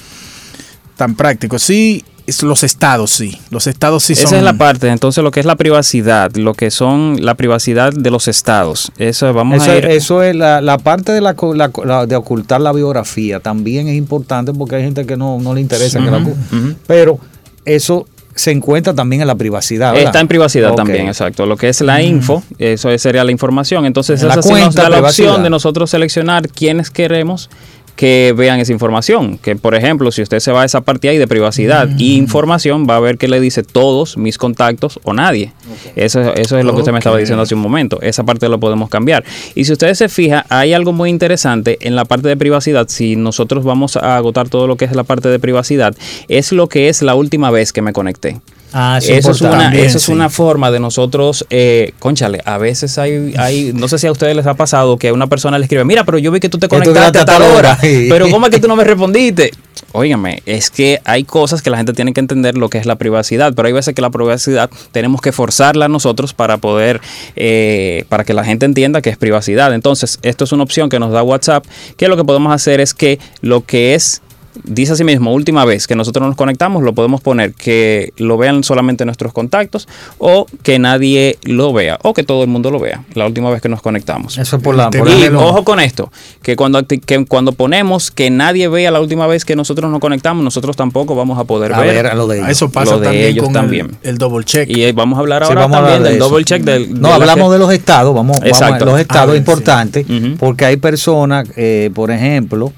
[SPEAKER 4] tan práctico. Sí, es los estados sí. Los estados sí son...
[SPEAKER 6] Esa es la parte, entonces lo que es la privacidad, lo que son la privacidad de los estados. Eso vamos
[SPEAKER 3] Eso,
[SPEAKER 6] a ir.
[SPEAKER 3] eso es la, la parte de, la, co- la- la- de ocultar la biografía. También es importante porque hay gente que no, no le interesa que la
[SPEAKER 6] ujú.
[SPEAKER 3] Pero eso se encuentra también en la privacidad. ¿verdad?
[SPEAKER 6] Está en privacidad también, exacto. Lo que es la info, eso sería la información. Entonces,
[SPEAKER 3] En la
[SPEAKER 6] eso sí nos
[SPEAKER 3] cuenta,
[SPEAKER 6] da la
[SPEAKER 3] privacidad.
[SPEAKER 6] opción de nosotros seleccionar quiénes queremos que vean esa información. Que por ejemplo, si usted se va a esa parte ahí de privacidad y información, va a ver que le dice todos mis contactos o nadie. Eso, eso es lo que usted me estaba diciendo hace un momento. Esa parte lo podemos cambiar. Y si ustedes se fijan, hay algo muy interesante en la parte de privacidad. Si nosotros vamos a agotar todo lo que es la parte de privacidad, es lo que es la última vez que me conecté.
[SPEAKER 3] Ah, eso,
[SPEAKER 6] Eso es, una,
[SPEAKER 4] También,
[SPEAKER 6] eso es
[SPEAKER 4] sí.
[SPEAKER 6] una forma de nosotros, eh, conchale, a veces hay, hay, no sé si a ustedes les ha pasado que una persona le escribe, mira, pero yo vi que tú te conectaste a tal hora,
[SPEAKER 3] sí.
[SPEAKER 6] pero ¿cómo es que tú no me (laughs) respondiste? Óigame, es que hay cosas que la gente tiene que entender lo que es la privacidad, pero hay veces que la privacidad tenemos que forzarla nosotros para poder, eh, para que la gente entienda que es privacidad. Entonces, esto es una opción que nos da WhatsApp, que lo que podemos hacer es que lo que es dice así mismo, última vez que nosotros nos conectamos, lo podemos poner que lo vean solamente nuestros contactos o que nadie lo vea o que todo el mundo lo vea la última vez que nos conectamos.
[SPEAKER 3] Eso es por la... Por
[SPEAKER 6] Y
[SPEAKER 3] el-
[SPEAKER 6] ojo con esto, que cuando, acti- que cuando ponemos que nadie vea la última vez que nosotros nos conectamos, nosotros tampoco vamos a poder
[SPEAKER 3] a
[SPEAKER 6] ver.
[SPEAKER 3] ver, a lo de ellos.
[SPEAKER 4] Eso pasa
[SPEAKER 6] Lo de
[SPEAKER 4] también
[SPEAKER 6] ellos
[SPEAKER 4] con
[SPEAKER 6] también.
[SPEAKER 4] El, el double check.
[SPEAKER 6] Y eh, vamos a hablar
[SPEAKER 3] Sí,
[SPEAKER 6] ahora
[SPEAKER 3] vamos a hablar
[SPEAKER 6] también
[SPEAKER 3] de
[SPEAKER 6] del
[SPEAKER 3] eso.
[SPEAKER 6] double check. Del,
[SPEAKER 3] no,
[SPEAKER 6] de
[SPEAKER 3] hablamos
[SPEAKER 6] que-
[SPEAKER 3] de los estados, vamos, vamos a
[SPEAKER 6] Exacto.
[SPEAKER 3] los estados
[SPEAKER 4] Ah,
[SPEAKER 3] importantes, porque hay personas, eh, por ejemplo,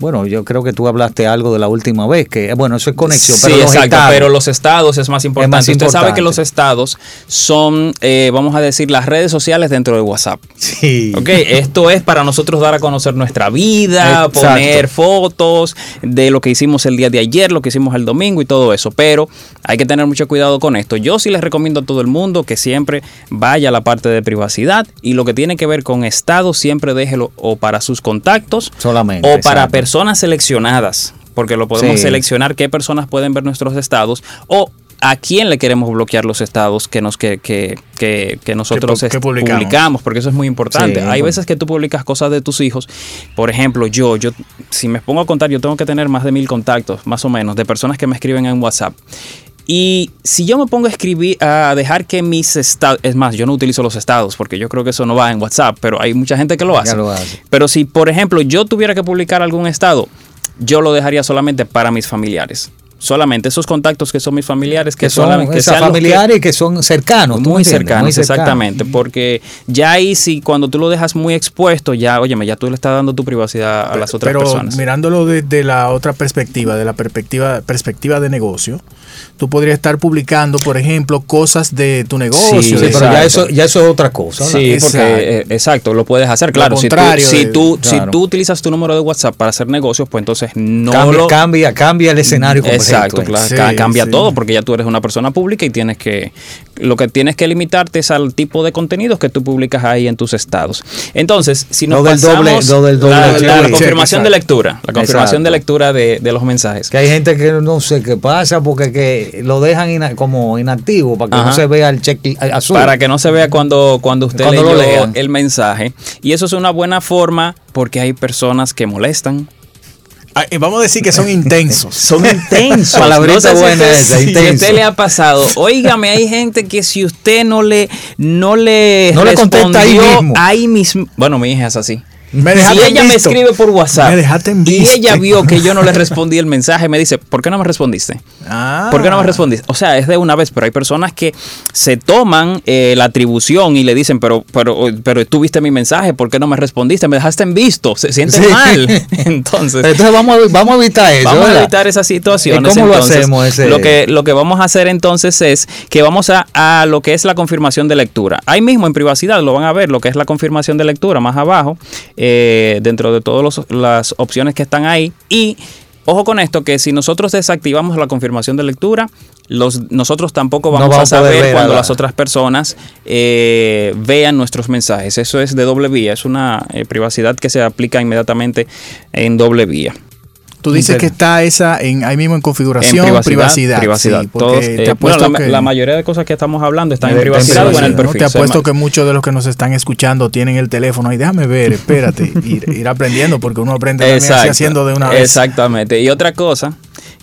[SPEAKER 3] bueno, yo creo que tú hablaste algo de la última vez, que bueno, eso es conexión,
[SPEAKER 6] Sí,
[SPEAKER 3] pero los
[SPEAKER 6] exacto,
[SPEAKER 3] estados-
[SPEAKER 6] pero los estados es más importante.
[SPEAKER 3] más
[SPEAKER 6] Usted sabe que los estados son, eh, vamos a decir, las redes sociales dentro de WhatsApp.
[SPEAKER 3] Sí.
[SPEAKER 6] Ok, esto es para nosotros dar a conocer nuestra vida,
[SPEAKER 3] Exacto.
[SPEAKER 6] poner fotos de lo que hicimos el día de ayer, lo que hicimos el domingo y todo eso. Pero hay que tener mucho cuidado con esto. Yo sí les recomiendo a todo el mundo que siempre vaya a la parte de privacidad y lo que tiene que ver con estado siempre déjelo o para sus contactos
[SPEAKER 3] Solamente,
[SPEAKER 6] o para
[SPEAKER 3] exacto.
[SPEAKER 6] Personas seleccionadas, porque lo podemos
[SPEAKER 3] Sí.
[SPEAKER 6] seleccionar qué personas pueden ver nuestros estados o a quién le queremos bloquear los estados que nos que, que, que, que nosotros
[SPEAKER 4] publicamos.
[SPEAKER 6] publicamos, porque eso es muy importante.
[SPEAKER 3] Sí,
[SPEAKER 6] Hay
[SPEAKER 3] bueno.
[SPEAKER 6] veces que tú publicas cosas de tus hijos. Por ejemplo, yo, yo, si me pongo a contar, yo tengo que tener más de mil contactos, más o menos, de personas que me escriben en WhatsApp. Y si yo me pongo a escribir, a dejar que mis estados, es más, yo no utilizo los estados porque yo creo que eso no va en WhatsApp, pero hay mucha gente que lo hace.
[SPEAKER 3] lo hace.
[SPEAKER 6] Pero si, por ejemplo, yo tuviera que publicar algún estado, yo lo dejaría solamente para mis familiares. Solamente esos contactos que son mis familiares, que,
[SPEAKER 3] que son
[SPEAKER 6] solamente- que sean
[SPEAKER 3] familiares que son cercanos. ¿tú me
[SPEAKER 6] muy
[SPEAKER 3] entiendes?
[SPEAKER 6] cercanos,
[SPEAKER 3] Muy cercanos.
[SPEAKER 6] exactamente, porque ya ahí si cuando tú lo dejas muy expuesto, ya, óyeme, ya tú le estás dando tu privacidad a las otras
[SPEAKER 4] Pero
[SPEAKER 6] personas.
[SPEAKER 4] mirándolo desde la otra perspectiva, de la perspectiva, perspectiva de negocio, tú podrías estar publicando, por ejemplo, cosas de tu negocio.
[SPEAKER 6] Sí,
[SPEAKER 3] Sí, pero ya eso, ya eso es otra cosa. ¿no?
[SPEAKER 6] Sí,
[SPEAKER 4] Exacto.
[SPEAKER 6] porque eh, exacto, lo puedes hacer. Claro, si tú,
[SPEAKER 4] contrario
[SPEAKER 6] si, tú, si tú utilizas tu número de WhatsApp para hacer negocios, pues entonces no
[SPEAKER 3] cambia,
[SPEAKER 6] lo
[SPEAKER 3] cambia, cambia el escenario.
[SPEAKER 6] Exacto, claro,
[SPEAKER 4] Sí,
[SPEAKER 6] cambia
[SPEAKER 4] sí.
[SPEAKER 6] todo porque ya tú eres una persona pública y tienes que lo que tienes que limitarte es al tipo de contenidos que tú publicas ahí en tus estados. Entonces, si nos
[SPEAKER 3] Lo del
[SPEAKER 6] pasamos
[SPEAKER 3] doble- lo del doble
[SPEAKER 6] la, confirmación de lectura, la confirmación
[SPEAKER 3] Exacto.
[SPEAKER 6] de lectura de, de los mensajes.
[SPEAKER 3] Que hay gente que no sé qué pasa porque que lo dejan ina- como inactivo para que no se vea el check azul.
[SPEAKER 6] Para que no se vea cuando, cuando usted
[SPEAKER 3] Cuando lo lean.
[SPEAKER 6] el mensaje. Y eso es una buena forma porque hay personas que molestan.
[SPEAKER 4] Ah, eh, Vamos a decir que son (laughs) intensos.
[SPEAKER 6] Son intensos.
[SPEAKER 3] Palabrita
[SPEAKER 6] No sé si
[SPEAKER 3] buena (laughs)
[SPEAKER 6] usted-
[SPEAKER 3] esa,
[SPEAKER 6] si
[SPEAKER 3] intenso.
[SPEAKER 6] a usted le ha pasado. Óigame, hay gente que si usted no le no le
[SPEAKER 3] No le contesta ahí mismo.
[SPEAKER 6] ahí mismo. Bueno, mi hija es así.
[SPEAKER 4] Me
[SPEAKER 6] Si ella me escribe por WhatsApp
[SPEAKER 4] Me
[SPEAKER 6] y ella vio que yo no le respondí el mensaje, me dice, ¿por qué no me respondiste?
[SPEAKER 4] Ah.
[SPEAKER 6] ¿Por qué no me respondiste? O sea, es de una vez, pero hay personas que se toman eh, la atribución y le dicen, pero, pero, pero tú viste mi mensaje, ¿por qué no me respondiste? Me dejaste en visto, se sienten
[SPEAKER 3] Sí.
[SPEAKER 6] mal. (laughs) Entonces,
[SPEAKER 3] Entonces vamos a, vamos a evitar eso.
[SPEAKER 6] Vamos a evitar esas situaciones.
[SPEAKER 3] ¿Y cómo lo hacemos ese?
[SPEAKER 6] Lo que, lo que vamos a hacer entonces es que vamos a, a lo que es la confirmación de lectura. Ahí mismo en privacidad lo van a ver, lo que es la confirmación de lectura más abajo, eh, dentro de todas las opciones que están ahí. Y ojo con esto, que si nosotros desactivamos la confirmación de lectura, los, nosotros tampoco
[SPEAKER 3] No
[SPEAKER 6] vamos, a saber
[SPEAKER 3] a
[SPEAKER 6] cuando
[SPEAKER 3] la-
[SPEAKER 6] las otras personas eh, vean nuestros mensajes. Eso es de doble vía, es una eh, privacidad que se aplica inmediatamente en doble vía.
[SPEAKER 4] Tú dices que está esa en ahí mismo en configuración,
[SPEAKER 6] En
[SPEAKER 4] privacidad.
[SPEAKER 6] privacidad.
[SPEAKER 4] sí, porque
[SPEAKER 6] Todos,
[SPEAKER 4] te
[SPEAKER 6] eh, bueno, la,
[SPEAKER 4] que-
[SPEAKER 6] la mayoría de cosas que estamos hablando están en
[SPEAKER 3] En
[SPEAKER 6] privacidad o en el perfil.
[SPEAKER 4] Te apuesto que muchos de los que nos están escuchando tienen el teléfono ahí. Déjame ver, espérate. (laughs) ir, ir aprendiendo porque uno aprende también así haciendo de una vez.
[SPEAKER 6] Exactamente. Y otra cosa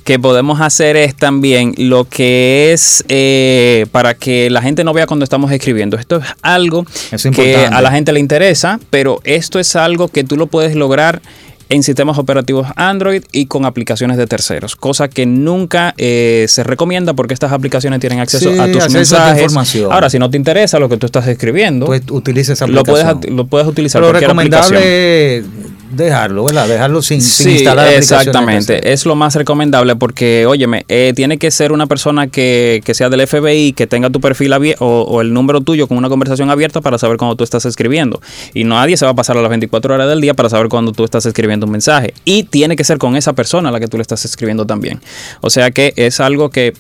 [SPEAKER 6] que podemos hacer es también lo que es eh, para que la gente no vea cuando estamos escribiendo. Esto es algo
[SPEAKER 3] Eso es
[SPEAKER 6] que
[SPEAKER 3] importante.
[SPEAKER 6] a la gente le interesa, pero esto es algo que tú lo puedes lograr en sistemas operativos Android y con aplicaciones de terceros, cosa que nunca eh, se recomienda porque estas aplicaciones tienen acceso
[SPEAKER 3] Sí,
[SPEAKER 6] a tus mensajes.
[SPEAKER 3] información.
[SPEAKER 6] Ahora, si no te interesa lo que tú estás escribiendo,
[SPEAKER 3] Pues utiliza esa
[SPEAKER 6] lo puedes,
[SPEAKER 3] aplicación.
[SPEAKER 6] lo puedes utilizar
[SPEAKER 3] Pero
[SPEAKER 6] cualquier aplicación.
[SPEAKER 3] recomendable dejarlo, ¿verdad? Dejarlo sin, sin
[SPEAKER 6] Sí,
[SPEAKER 3] instalar aplicaciones
[SPEAKER 6] exactamente. Es lo más recomendable porque, óyeme, eh, tiene que ser una persona que, que sea del FBI, que tenga tu perfil abierto o, o el número tuyo con una conversación abierta para saber cuando tú estás escribiendo. Y nadie se va a pasar a las 24 horas del día para saber cuando tú estás escribiendo un mensaje. Y tiene que ser con esa persona a la que tú le estás escribiendo también. O sea que es algo que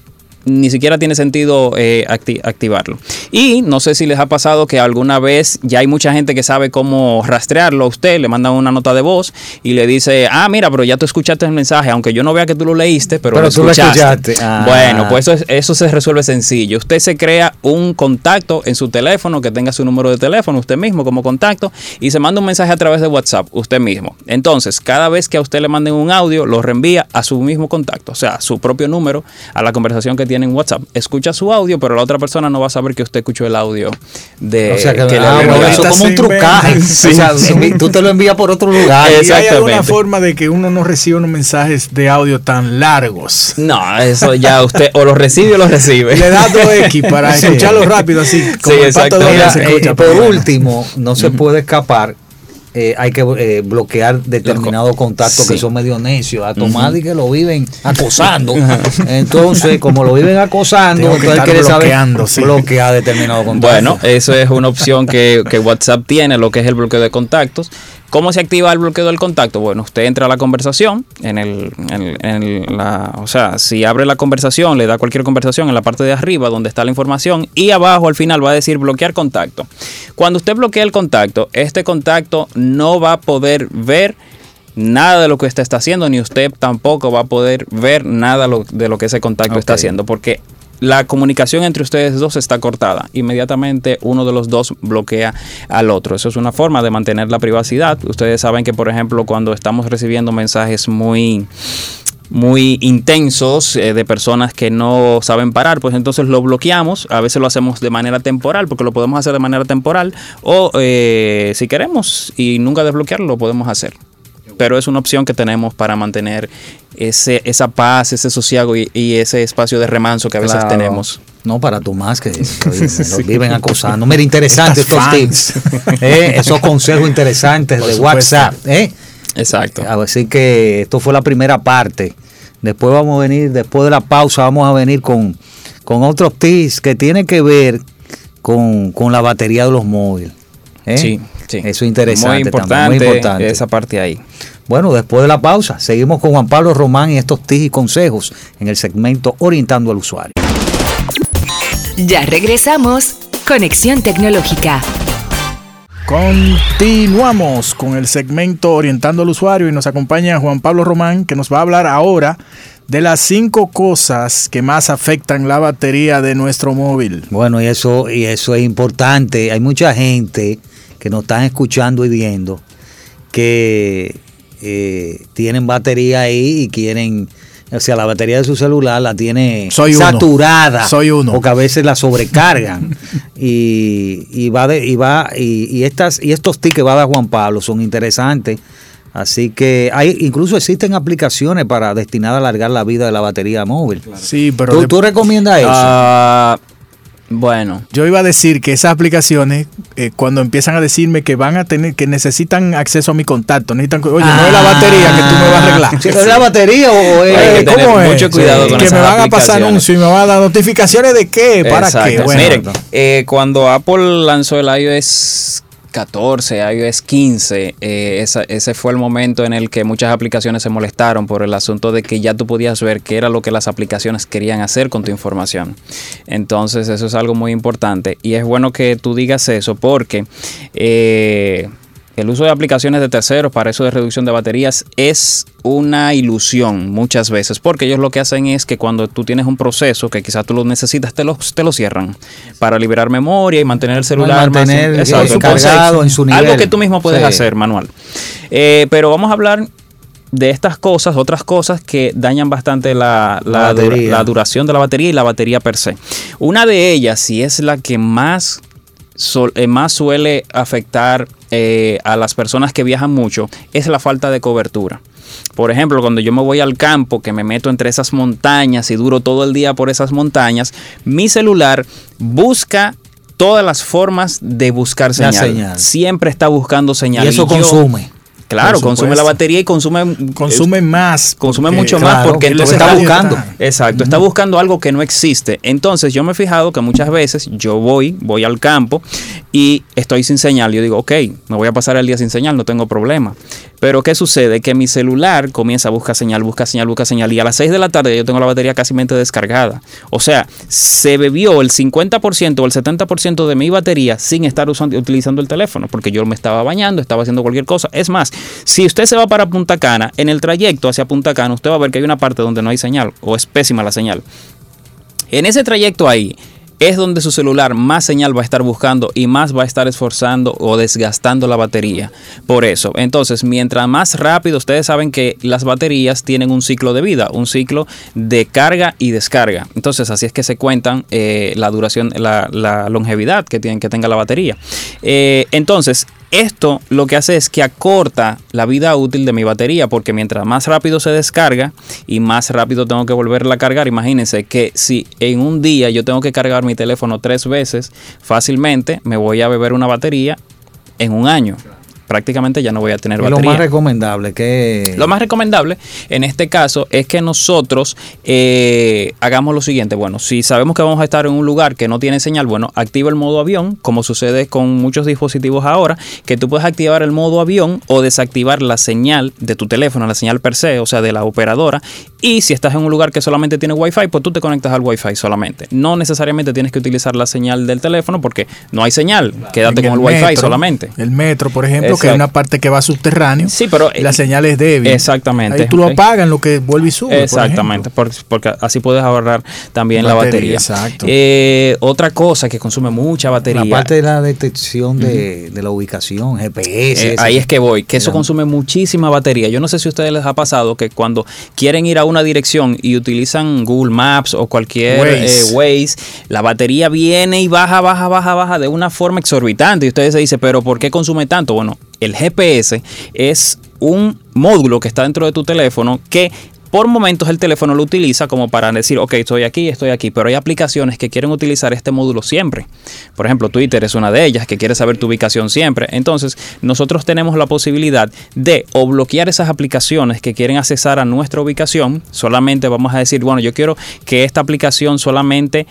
[SPEAKER 6] ni siquiera tiene sentido eh, acti- activarlo. Y no sé si les ha pasado que alguna vez ya hay mucha gente que sabe cómo rastrearlo a usted, le mandan una nota de voz y le dice, ah, mira, pero ya tú escuchaste el mensaje, aunque yo no vea que tú lo leíste, pero,
[SPEAKER 3] Pero
[SPEAKER 6] lo
[SPEAKER 3] tú lo
[SPEAKER 6] escuchaste.
[SPEAKER 3] escuchaste. Ah.
[SPEAKER 6] Bueno, pues eso, es- eso se resuelve sencillo. Usted se crea un contacto en su teléfono, que tenga su número de teléfono, usted mismo como contacto, y se manda un mensaje a través de WhatsApp, usted mismo. Entonces, cada vez que a usted le manden un audio, lo reenvía a su mismo contacto, o sea, a su propio número, a la conversación que tiene en WhatsApp. Escucha su audio, pero la otra persona no va a saber que usted escuchó el audio de
[SPEAKER 3] O sea que,
[SPEAKER 6] que le
[SPEAKER 3] ah, bueno, eso como un trucaje. o sea, tú te lo envías por otro lugar.
[SPEAKER 4] ¿Y hay alguna
[SPEAKER 6] Exactamente.
[SPEAKER 4] forma de que uno no reciba unos mensajes de audio tan largos?
[SPEAKER 6] No, eso ya usted o lo recibe o lo recibe.
[SPEAKER 4] Le da 2X (laughs) para
[SPEAKER 3] Sí.
[SPEAKER 4] escucharlo rápido, así como
[SPEAKER 6] Sí,
[SPEAKER 4] el pato se
[SPEAKER 3] eh,
[SPEAKER 4] escucha.
[SPEAKER 3] por
[SPEAKER 4] pero bueno.
[SPEAKER 3] último, no se puede escapar. Eh, hay que eh, bloquear determinados contactos que son medio necios, a tomar y que lo viven (laughs) acosando. (laughs) Entonces, como lo viven acosando, entonces quiere saber
[SPEAKER 4] sí.
[SPEAKER 3] bloquear determinados contactos.
[SPEAKER 6] Bueno, eso es una opción que, que WhatsApp tiene, lo que es el bloqueo de contactos. ¿Cómo se activa el bloqueo del contacto? Bueno, usted entra a la conversación, en el, en, en la, o sea, si abre la conversación, le da cualquier conversación en la parte de arriba donde está la información y abajo al final va a decir bloquear contacto. Cuando usted bloquea el contacto, este contacto no va a poder ver nada de lo que usted está haciendo, ni usted tampoco va a poder ver nada de lo que ese contacto está haciendo, porque la comunicación entre ustedes dos está cortada. Inmediatamente uno de los dos bloquea al otro. Eso es una forma de mantener la privacidad. Ustedes saben que, por ejemplo, cuando estamos recibiendo mensajes muy muy intensos eh, de personas que no saben parar, pues entonces lo bloqueamos. A veces lo hacemos de manera temporal, porque lo podemos hacer de manera temporal, o eh, si queremos y nunca desbloquearlo, lo podemos hacer. Pero es una opción que tenemos para mantener ese, esa paz, ese sosiego y, y ese espacio de remanso que a veces
[SPEAKER 3] Claro.
[SPEAKER 6] tenemos.
[SPEAKER 3] No, para tú más que (laughs) lo viven acosando. Mira, interesante
[SPEAKER 4] Estas
[SPEAKER 3] estos tips. (laughs) eh, esos consejos interesantes
[SPEAKER 4] Por
[SPEAKER 3] de
[SPEAKER 4] supuesto.
[SPEAKER 3] WhatsApp. eh.
[SPEAKER 6] Exacto.
[SPEAKER 3] Así que esto fue la primera parte. Después vamos a venir, después de la pausa, vamos a venir con, con otros tips que tienen que ver con, con la batería de los móviles. ¿eh?
[SPEAKER 6] Sí, sí.
[SPEAKER 3] Eso es interesante.
[SPEAKER 6] Muy
[SPEAKER 3] también,
[SPEAKER 6] importante,
[SPEAKER 3] muy importante.
[SPEAKER 6] esa parte ahí.
[SPEAKER 3] Bueno, después de la pausa, seguimos con Juan Pablo Román y estos tips y consejos en el segmento Orientando al Usuario.
[SPEAKER 1] Ya regresamos. Conexión Tecnológica.
[SPEAKER 4] Continuamos con el segmento Orientando al Usuario y nos acompaña Juan Pablo Román que nos va a hablar ahora de las cinco cosas que más afectan la batería de nuestro móvil.
[SPEAKER 3] Bueno, y eso, y eso es importante. Hay mucha gente que nos están escuchando y viendo que eh, tienen batería ahí y quieren, o sea, la batería de su celular la tiene
[SPEAKER 4] Soy uno.
[SPEAKER 3] saturada.
[SPEAKER 4] Soy uno.
[SPEAKER 3] Porque a veces la sobrecargan. (laughs) y, y va de, y va, y, y estas, y estos que va a dar Juan Pablo son interesantes. Así que hay, incluso existen aplicaciones para destinadas a alargar la vida de la batería móvil.
[SPEAKER 4] Sí, pero
[SPEAKER 3] ¿Tú,
[SPEAKER 4] de-
[SPEAKER 3] tú recomiendas eso?
[SPEAKER 6] Ah, bueno,
[SPEAKER 4] yo iba a decir que esas aplicaciones, eh, cuando empiezan a decirme que van a tener, que necesitan acceso a mi contacto, necesitan, oye, no es la batería que tú me vas a arreglar.
[SPEAKER 3] Sí, (laughs) ¿Es la batería o es-
[SPEAKER 6] Hay que tener
[SPEAKER 4] ¿Cómo es?
[SPEAKER 6] mucho cuidado
[SPEAKER 3] Sí.
[SPEAKER 6] con
[SPEAKER 4] que
[SPEAKER 6] esas
[SPEAKER 4] me van a pasar anuncios y me van a dar notificaciones de qué, para qué. Bueno,
[SPEAKER 6] Miren, eh, cuando Apple lanzó el iOS 14, iOS 15, eh, ese fue el momento en el que muchas aplicaciones se molestaron por el asunto de que ya tú podías ver qué era lo que las aplicaciones querían hacer con tu información. Entonces eso es algo muy importante y es bueno que tú digas eso porque... eh, el uso de aplicaciones de terceros para eso de reducción de baterías es una ilusión muchas veces, porque ellos lo que hacen es que cuando tú tienes un proceso que quizás tú lo necesitas, te lo, te lo cierran para liberar memoria y mantener el celular más-
[SPEAKER 3] mantener
[SPEAKER 6] Exacto,
[SPEAKER 3] eh,
[SPEAKER 6] entonces,
[SPEAKER 3] en su nivel.
[SPEAKER 6] Algo que tú mismo puedes
[SPEAKER 3] Sí.
[SPEAKER 6] hacer, manual. Eh, pero vamos a hablar de estas cosas, otras cosas que dañan bastante la,
[SPEAKER 3] La
[SPEAKER 6] la dura-
[SPEAKER 3] batería.
[SPEAKER 6] la duración de la batería y la batería per se. Una de ellas, y es la que más sol- eh, más suele afectar eh, a las personas que viajan mucho es la falta de cobertura. Por ejemplo, cuando yo me voy al campo, que me meto entre esas montañas y duro todo el día por esas montañas, mi celular busca todas las formas de buscar señal.
[SPEAKER 3] señal.
[SPEAKER 6] Siempre está buscando señal.
[SPEAKER 3] y eso
[SPEAKER 6] yo-
[SPEAKER 3] consume.
[SPEAKER 6] Claro,
[SPEAKER 4] Por
[SPEAKER 6] consume la batería y consume
[SPEAKER 4] Consume más.
[SPEAKER 6] consume
[SPEAKER 4] porque-
[SPEAKER 6] mucho
[SPEAKER 3] claro,
[SPEAKER 6] más porque entonces
[SPEAKER 3] está
[SPEAKER 6] bu-
[SPEAKER 3] buscando.
[SPEAKER 6] Exacto, está buscando algo que no existe. Entonces yo me he fijado que muchas veces yo voy, voy al campo y estoy sin señal. Yo digo, ok, me voy a pasar el día sin señal, no tengo problema. Pero ¿qué sucede? Que mi celular comienza a buscar señal, busca señal, busca señal y a las 6 de la tarde yo tengo la batería casi descargada. O sea, se bebió el 50% o el 70% de mi batería sin estar usando, utilizando el teléfono porque yo me estaba bañando, estaba haciendo cualquier cosa. Es más, si usted se va para Punta Cana, en el trayecto hacia Punta Cana, usted va a ver que hay una parte donde no hay señal o es pésima la señal. En ese trayecto ahí es donde su celular más señal va a estar buscando y más va a estar esforzando o desgastando la batería. Por eso, entonces, mientras más rápido, ustedes saben que las baterías tienen un ciclo de vida, un ciclo de carga y descarga. Entonces, así es que se cuentan eh, la duración, la, longevidad que, tienen, que tenga la batería. Eh, entonces, esto lo que hace es que acorta la vida útil de mi batería porque mientras más rápido se descarga y más rápido tengo que volverla a cargar, imagínense que si en un día yo tengo que cargar mi teléfono tres veces, fácilmente me voy a beber una batería en un año. Prácticamente ya no voy a tener
[SPEAKER 3] Es lo
[SPEAKER 6] batería.
[SPEAKER 3] más recomendable que...
[SPEAKER 6] Lo más recomendable en este caso es que nosotros eh, hagamos lo siguiente. Bueno, si sabemos que vamos a estar en un lugar que no tiene señal, bueno, activa el modo avión, como sucede con muchos dispositivos ahora, que tú puedes activar el modo avión o desactivar la señal de tu teléfono, la señal per se, o sea, de la operadora. Y si estás en un lugar que solamente tiene Wi-Fi, pues tú te conectas al Wi-Fi solamente. No necesariamente tienes que utilizar la señal del teléfono porque no hay señal. Quédate con el, Wi-Fi
[SPEAKER 4] metro,
[SPEAKER 6] solamente.
[SPEAKER 4] El metro, por ejemplo, que
[SPEAKER 6] Exacto.
[SPEAKER 4] hay una parte que va subterráneo.
[SPEAKER 6] Sí, pero,
[SPEAKER 4] la
[SPEAKER 6] eh,
[SPEAKER 4] señal es débil.
[SPEAKER 6] exactamente.
[SPEAKER 4] Ahí tú lo apagas en lo que vuelve y sube.
[SPEAKER 6] Exactamente, por- porque así puedes ahorrar también la
[SPEAKER 4] Batería,
[SPEAKER 6] batería.
[SPEAKER 4] exacto.
[SPEAKER 6] Eh, otra cosa que consume mucha batería.
[SPEAKER 3] La parte de la detección de, de la ubicación, GPS.
[SPEAKER 6] eh, ahí es que voy, que eso consume muchísima batería. Yo no sé si a ustedes les ha pasado que cuando quieren ir a una dirección y utilizan Google Maps o cualquier
[SPEAKER 4] Waze.
[SPEAKER 6] eh, Waze, la batería viene y baja, baja, baja, baja de una forma exorbitante. Y ustedes se dicen, pero ¿por qué consume tanto? Bueno, el GPS es un módulo que está dentro de tu teléfono que por momentos el teléfono lo utiliza como para decir, ok, estoy aquí, estoy aquí, pero hay aplicaciones que quieren utilizar este módulo siempre. Por ejemplo, Twitter es una de ellas que quiere saber tu ubicación siempre. Entonces, nosotros tenemos la posibilidad de o bloquear esas aplicaciones que quieren accesar a nuestra ubicación. Solamente vamos a decir, bueno, yo quiero que esta aplicación solamente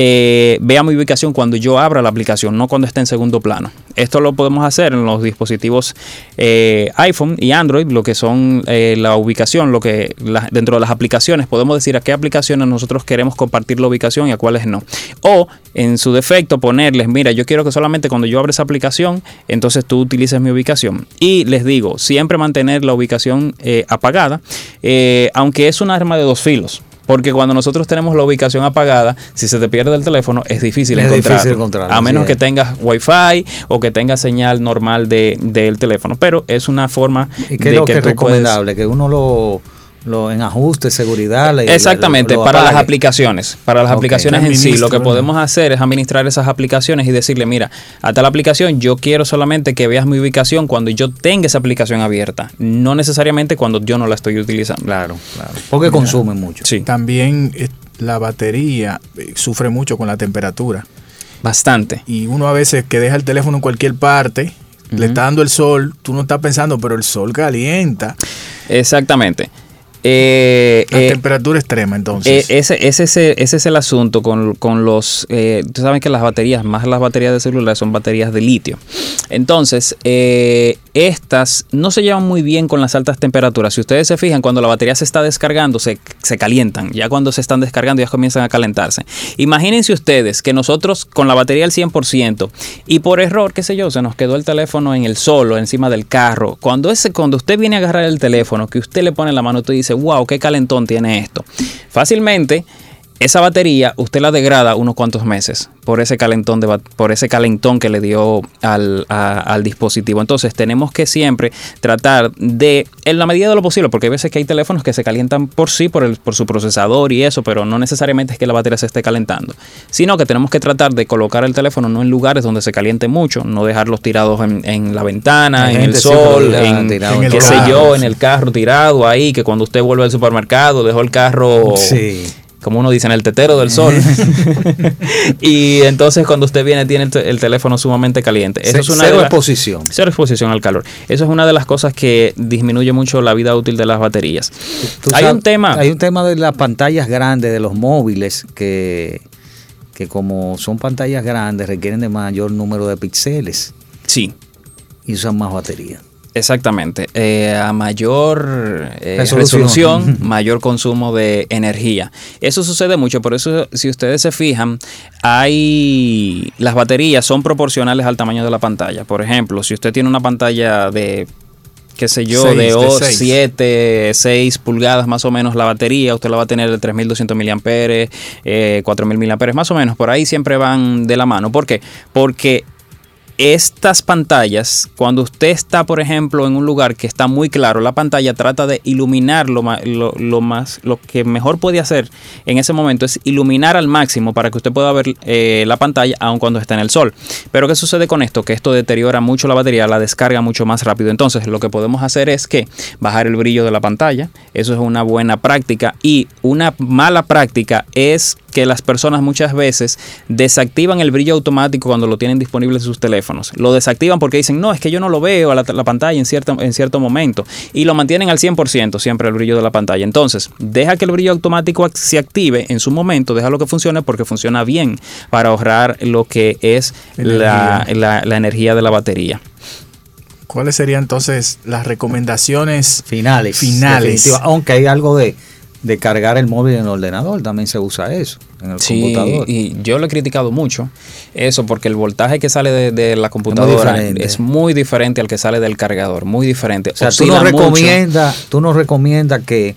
[SPEAKER 6] eh, vea mi ubicación cuando yo abra la aplicación, no cuando esté en segundo plano. Esto lo podemos hacer en los dispositivos eh, iPhone y Android, lo que son eh, la ubicación, lo que dentro de las aplicaciones podemos decir a qué aplicaciones nosotros queremos compartir la ubicación y a cuáles no. O en su defecto ponerles, mira, yo quiero que solamente cuando yo abra esa aplicación, entonces tú utilices mi ubicación. Y les digo, siempre mantener la ubicación apagada, aunque es un arma de dos filos. Porque cuando nosotros tenemos la ubicación apagada, si se te pierde el teléfono, es difícil
[SPEAKER 3] Es difícil encontrarlo,
[SPEAKER 6] A menos
[SPEAKER 3] sí
[SPEAKER 6] que tengas wifi o que tengas señal normal de- del teléfono. Pero es una forma
[SPEAKER 3] ¿Y
[SPEAKER 6] de
[SPEAKER 3] qué es lo que, es
[SPEAKER 6] tú puedes-
[SPEAKER 3] recomendable? Que uno lo, lo en ajuste, seguridad. le-
[SPEAKER 6] Exactamente,
[SPEAKER 3] lo
[SPEAKER 6] para las aplicaciones. Para las aplicaciones en sí, lo que podemos hacer es administrar esas aplicaciones y decirle, mira, a tal aplicación yo quiero solamente que veas mi ubicación cuando yo tenga esa aplicación abierta, no necesariamente cuando yo no la estoy utilizando.
[SPEAKER 3] Claro, claro. Porque consume mucho.
[SPEAKER 6] Sí,
[SPEAKER 4] También eh, la batería eh, sufre mucho con la temperatura.
[SPEAKER 6] bastante.
[SPEAKER 4] Y uno a veces que deja el teléfono en cualquier parte, le está dando el sol, tú no estás pensando, pero el sol calienta.
[SPEAKER 6] Exactamente. Eh,
[SPEAKER 4] La
[SPEAKER 6] eh,
[SPEAKER 4] temperatura extrema,
[SPEAKER 6] Eh,
[SPEAKER 4] entonces.
[SPEAKER 6] ese, ese, ese, ese es el asunto con, con los... Eh, tú sabes que las baterías, más las baterías de celular, son baterías de litio. Entonces, eh, estas no se llevan muy bien con las altas temperaturas. Si ustedes se fijan, cuando la batería se está descargando, se, se calientan. Ya cuando se están descargando, ya comienzan a calentarse. Imagínense ustedes que nosotros con la batería al 100% y por error, qué sé yo, se nos quedó el teléfono en el solo, encima del carro. Cuando, ese, cuando usted viene a agarrar el teléfono, que usted le pone la mano, usted dice, wow, qué calentón tiene esto. Fácilmente, esa batería usted la degrada unos cuantos meses por ese calentón, de, por ese calentón que le dio al, a- al dispositivo. Entonces tenemos que siempre tratar de, en la medida de lo posible, porque hay veces que hay teléfonos que se calientan por sí, por, el, por su procesador y eso, pero no necesariamente es que la batería se esté calentando, sino que tenemos que tratar de colocar el teléfono no en lugares donde se caliente mucho, no dejarlos tirados en, en la ventana, en el sol, en,
[SPEAKER 3] tirado
[SPEAKER 4] en el
[SPEAKER 6] qué sé
[SPEAKER 4] carro,
[SPEAKER 6] yo,
[SPEAKER 4] sí.
[SPEAKER 6] en el carro tirado ahí, que cuando usted vuelve al supermercado dejó el carro
[SPEAKER 3] Sí.
[SPEAKER 6] Como uno dice, en el tetero del sol. (laughs) (laughs) y entonces cuando usted viene tiene el, te- el teléfono sumamente caliente. Eso es una
[SPEAKER 3] cero exposición.
[SPEAKER 6] Cero exposición al calor. Eso es una de las cosas que disminuye mucho la vida útil de las baterías.
[SPEAKER 3] Tú
[SPEAKER 6] Hay
[SPEAKER 3] sabes,
[SPEAKER 6] un tema.
[SPEAKER 3] Hay un tema de las pantallas grandes, de los móviles, que, que como son pantallas grandes, requieren de mayor número de píxeles
[SPEAKER 6] Sí,
[SPEAKER 3] y usan más batería.
[SPEAKER 6] Exactamente. Eh, a mayor eh,
[SPEAKER 3] Resolución.
[SPEAKER 6] resolución, (laughs) mayor consumo de energía. Eso sucede mucho, por eso si ustedes se fijan, hay las baterías son proporcionales al tamaño de la pantalla. Por ejemplo, si usted tiene una pantalla de qué sé yo,
[SPEAKER 4] Seis,
[SPEAKER 6] de
[SPEAKER 4] seis.
[SPEAKER 6] 7, 6 pulgadas más o menos la batería, usted la va a tener de 3200 miliamperes, eh, 4000 miliamperes, más o menos, por ahí siempre van de la mano. ¿Por qué? Porque estas pantallas, cuando usted está, por ejemplo, en un lugar que está muy claro, la pantalla trata de iluminar lo, lo- lo más, lo que mejor puede hacer en ese momento es iluminar al máximo para que usted pueda ver eh, la pantalla aun cuando está en el sol. Pero ¿qué sucede con esto? Que esto deteriora mucho la batería, la descarga mucho más rápido. Entonces, lo que podemos hacer es que bajar el brillo de la pantalla, eso es una buena práctica y una mala práctica es que las personas muchas veces desactivan el brillo automático cuando lo tienen disponible en sus teléfonos. Lo desactivan porque dicen, no, es que yo no lo veo a la, la pantalla en cierto, en cierto momento. Y lo mantienen al 100% siempre el brillo de la pantalla. Entonces, deja que el brillo automático se active en su momento, déjalo que funcione porque funciona bien para ahorrar lo que es la, la- la energía de la batería.
[SPEAKER 4] ¿Cuáles serían entonces las recomendaciones
[SPEAKER 3] Finales.
[SPEAKER 4] Finales.
[SPEAKER 3] definitiva. Aunque hay algo de, de cargar el móvil en el ordenador, también se usa eso, en el
[SPEAKER 6] Sí,
[SPEAKER 3] computador.
[SPEAKER 6] y yo lo he criticado mucho eso porque el voltaje que sale de, de la computadora es muy diferente al que sale del cargador, muy diferente.
[SPEAKER 3] O sea, tú recomiendas, tú nos recomiendas que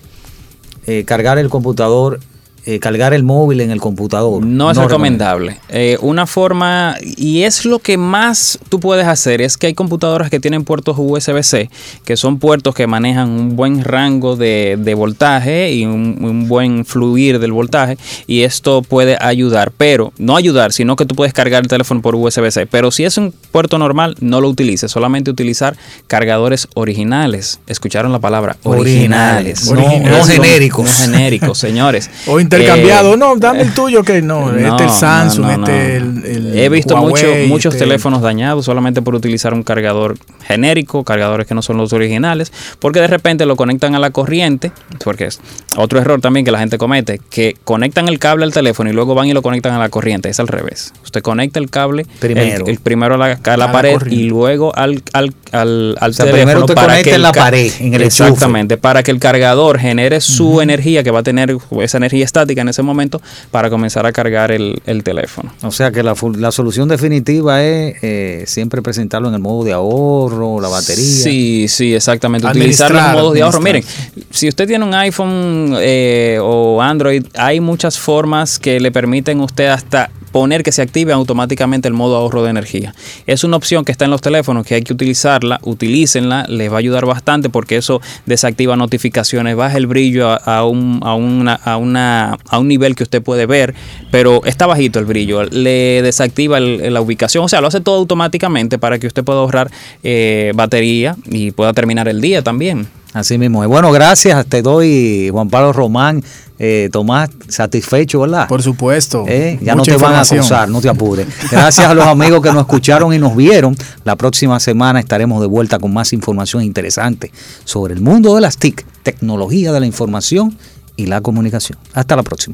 [SPEAKER 3] eh, cargar el computador, eh, cargar el móvil en el computador.
[SPEAKER 6] No es recomendable. Eh, una forma, y es lo que más tú puedes hacer, es que hay computadoras que tienen puertos USB-C, que son puertos que manejan un buen rango de, de voltaje y un, un buen fluir del voltaje, y esto puede ayudar, pero no ayudar, sino que tú puedes cargar el teléfono por USB-C. Pero si es un puerto normal, no lo utilices, solamente utilizar cargadores originales. ¿Escucharon la palabra?
[SPEAKER 3] Originales,
[SPEAKER 6] Originales.
[SPEAKER 3] no- genéricos.
[SPEAKER 6] No genéricos, señores. (laughs)
[SPEAKER 4] intercambiado.
[SPEAKER 6] Eh,
[SPEAKER 4] no, dame el tuyo que no.
[SPEAKER 6] no,
[SPEAKER 4] este el Samsung,
[SPEAKER 6] no, no,
[SPEAKER 4] este el, el
[SPEAKER 6] He visto
[SPEAKER 4] Huawei,
[SPEAKER 6] mucho- muchos
[SPEAKER 4] este-
[SPEAKER 6] teléfonos dañados solamente por utilizar un cargador genérico, cargadores que no son los originales, porque de repente lo conectan a la corriente, porque es otro error también que la gente comete, que conectan el cable al teléfono y luego van y lo conectan a la corriente, es al revés. Usted conecta el cable
[SPEAKER 3] Primero.
[SPEAKER 6] el, el primero a la, a la
[SPEAKER 4] A la
[SPEAKER 6] pared y luego al, al, al, al
[SPEAKER 3] O sea,
[SPEAKER 6] teléfono.
[SPEAKER 3] primero usted
[SPEAKER 6] para
[SPEAKER 3] conecta
[SPEAKER 6] que
[SPEAKER 3] en la pared, en el enchufe.
[SPEAKER 6] Exactamente, para que el cargador genere su energía, que va a tener esa energía estática en ese momento, para comenzar a cargar el, el teléfono.
[SPEAKER 3] O sea que la, la solución definitiva es eh, siempre presentarlo en el modo de ahorro, la batería.
[SPEAKER 6] Sí, sí, exactamente. Utilizar los modos de ahorro. Miren, si usted tiene un iPhone eh, o Android, hay muchas formas que le permiten a usted hasta poner que se active automáticamente el modo ahorro de energía. Es una opción que está en los teléfonos que hay que utilizarla, utilícenla, les va a ayudar bastante porque eso desactiva notificaciones, baja el brillo a, a un, a, una, a, una, a un nivel que usted puede ver, pero está bajito el brillo, le desactiva el- la ubicación, o sea, lo hace todo automáticamente para que usted pueda ahorrar eh, batería y pueda terminar el día también.
[SPEAKER 3] Así mismo. Bueno, gracias. Te doy, Juan Pablo Román. Eh, Tomás, satisfecho, ¿verdad?
[SPEAKER 4] Por supuesto.
[SPEAKER 3] Eh, Ya no te van a acusar, no te apures. Gracias a los amigos que nos escucharon y nos vieron. La próxima semana estaremos de vuelta con más información interesante sobre el mundo de las TIC, tecnología de la información y la comunicación. Hasta la próxima.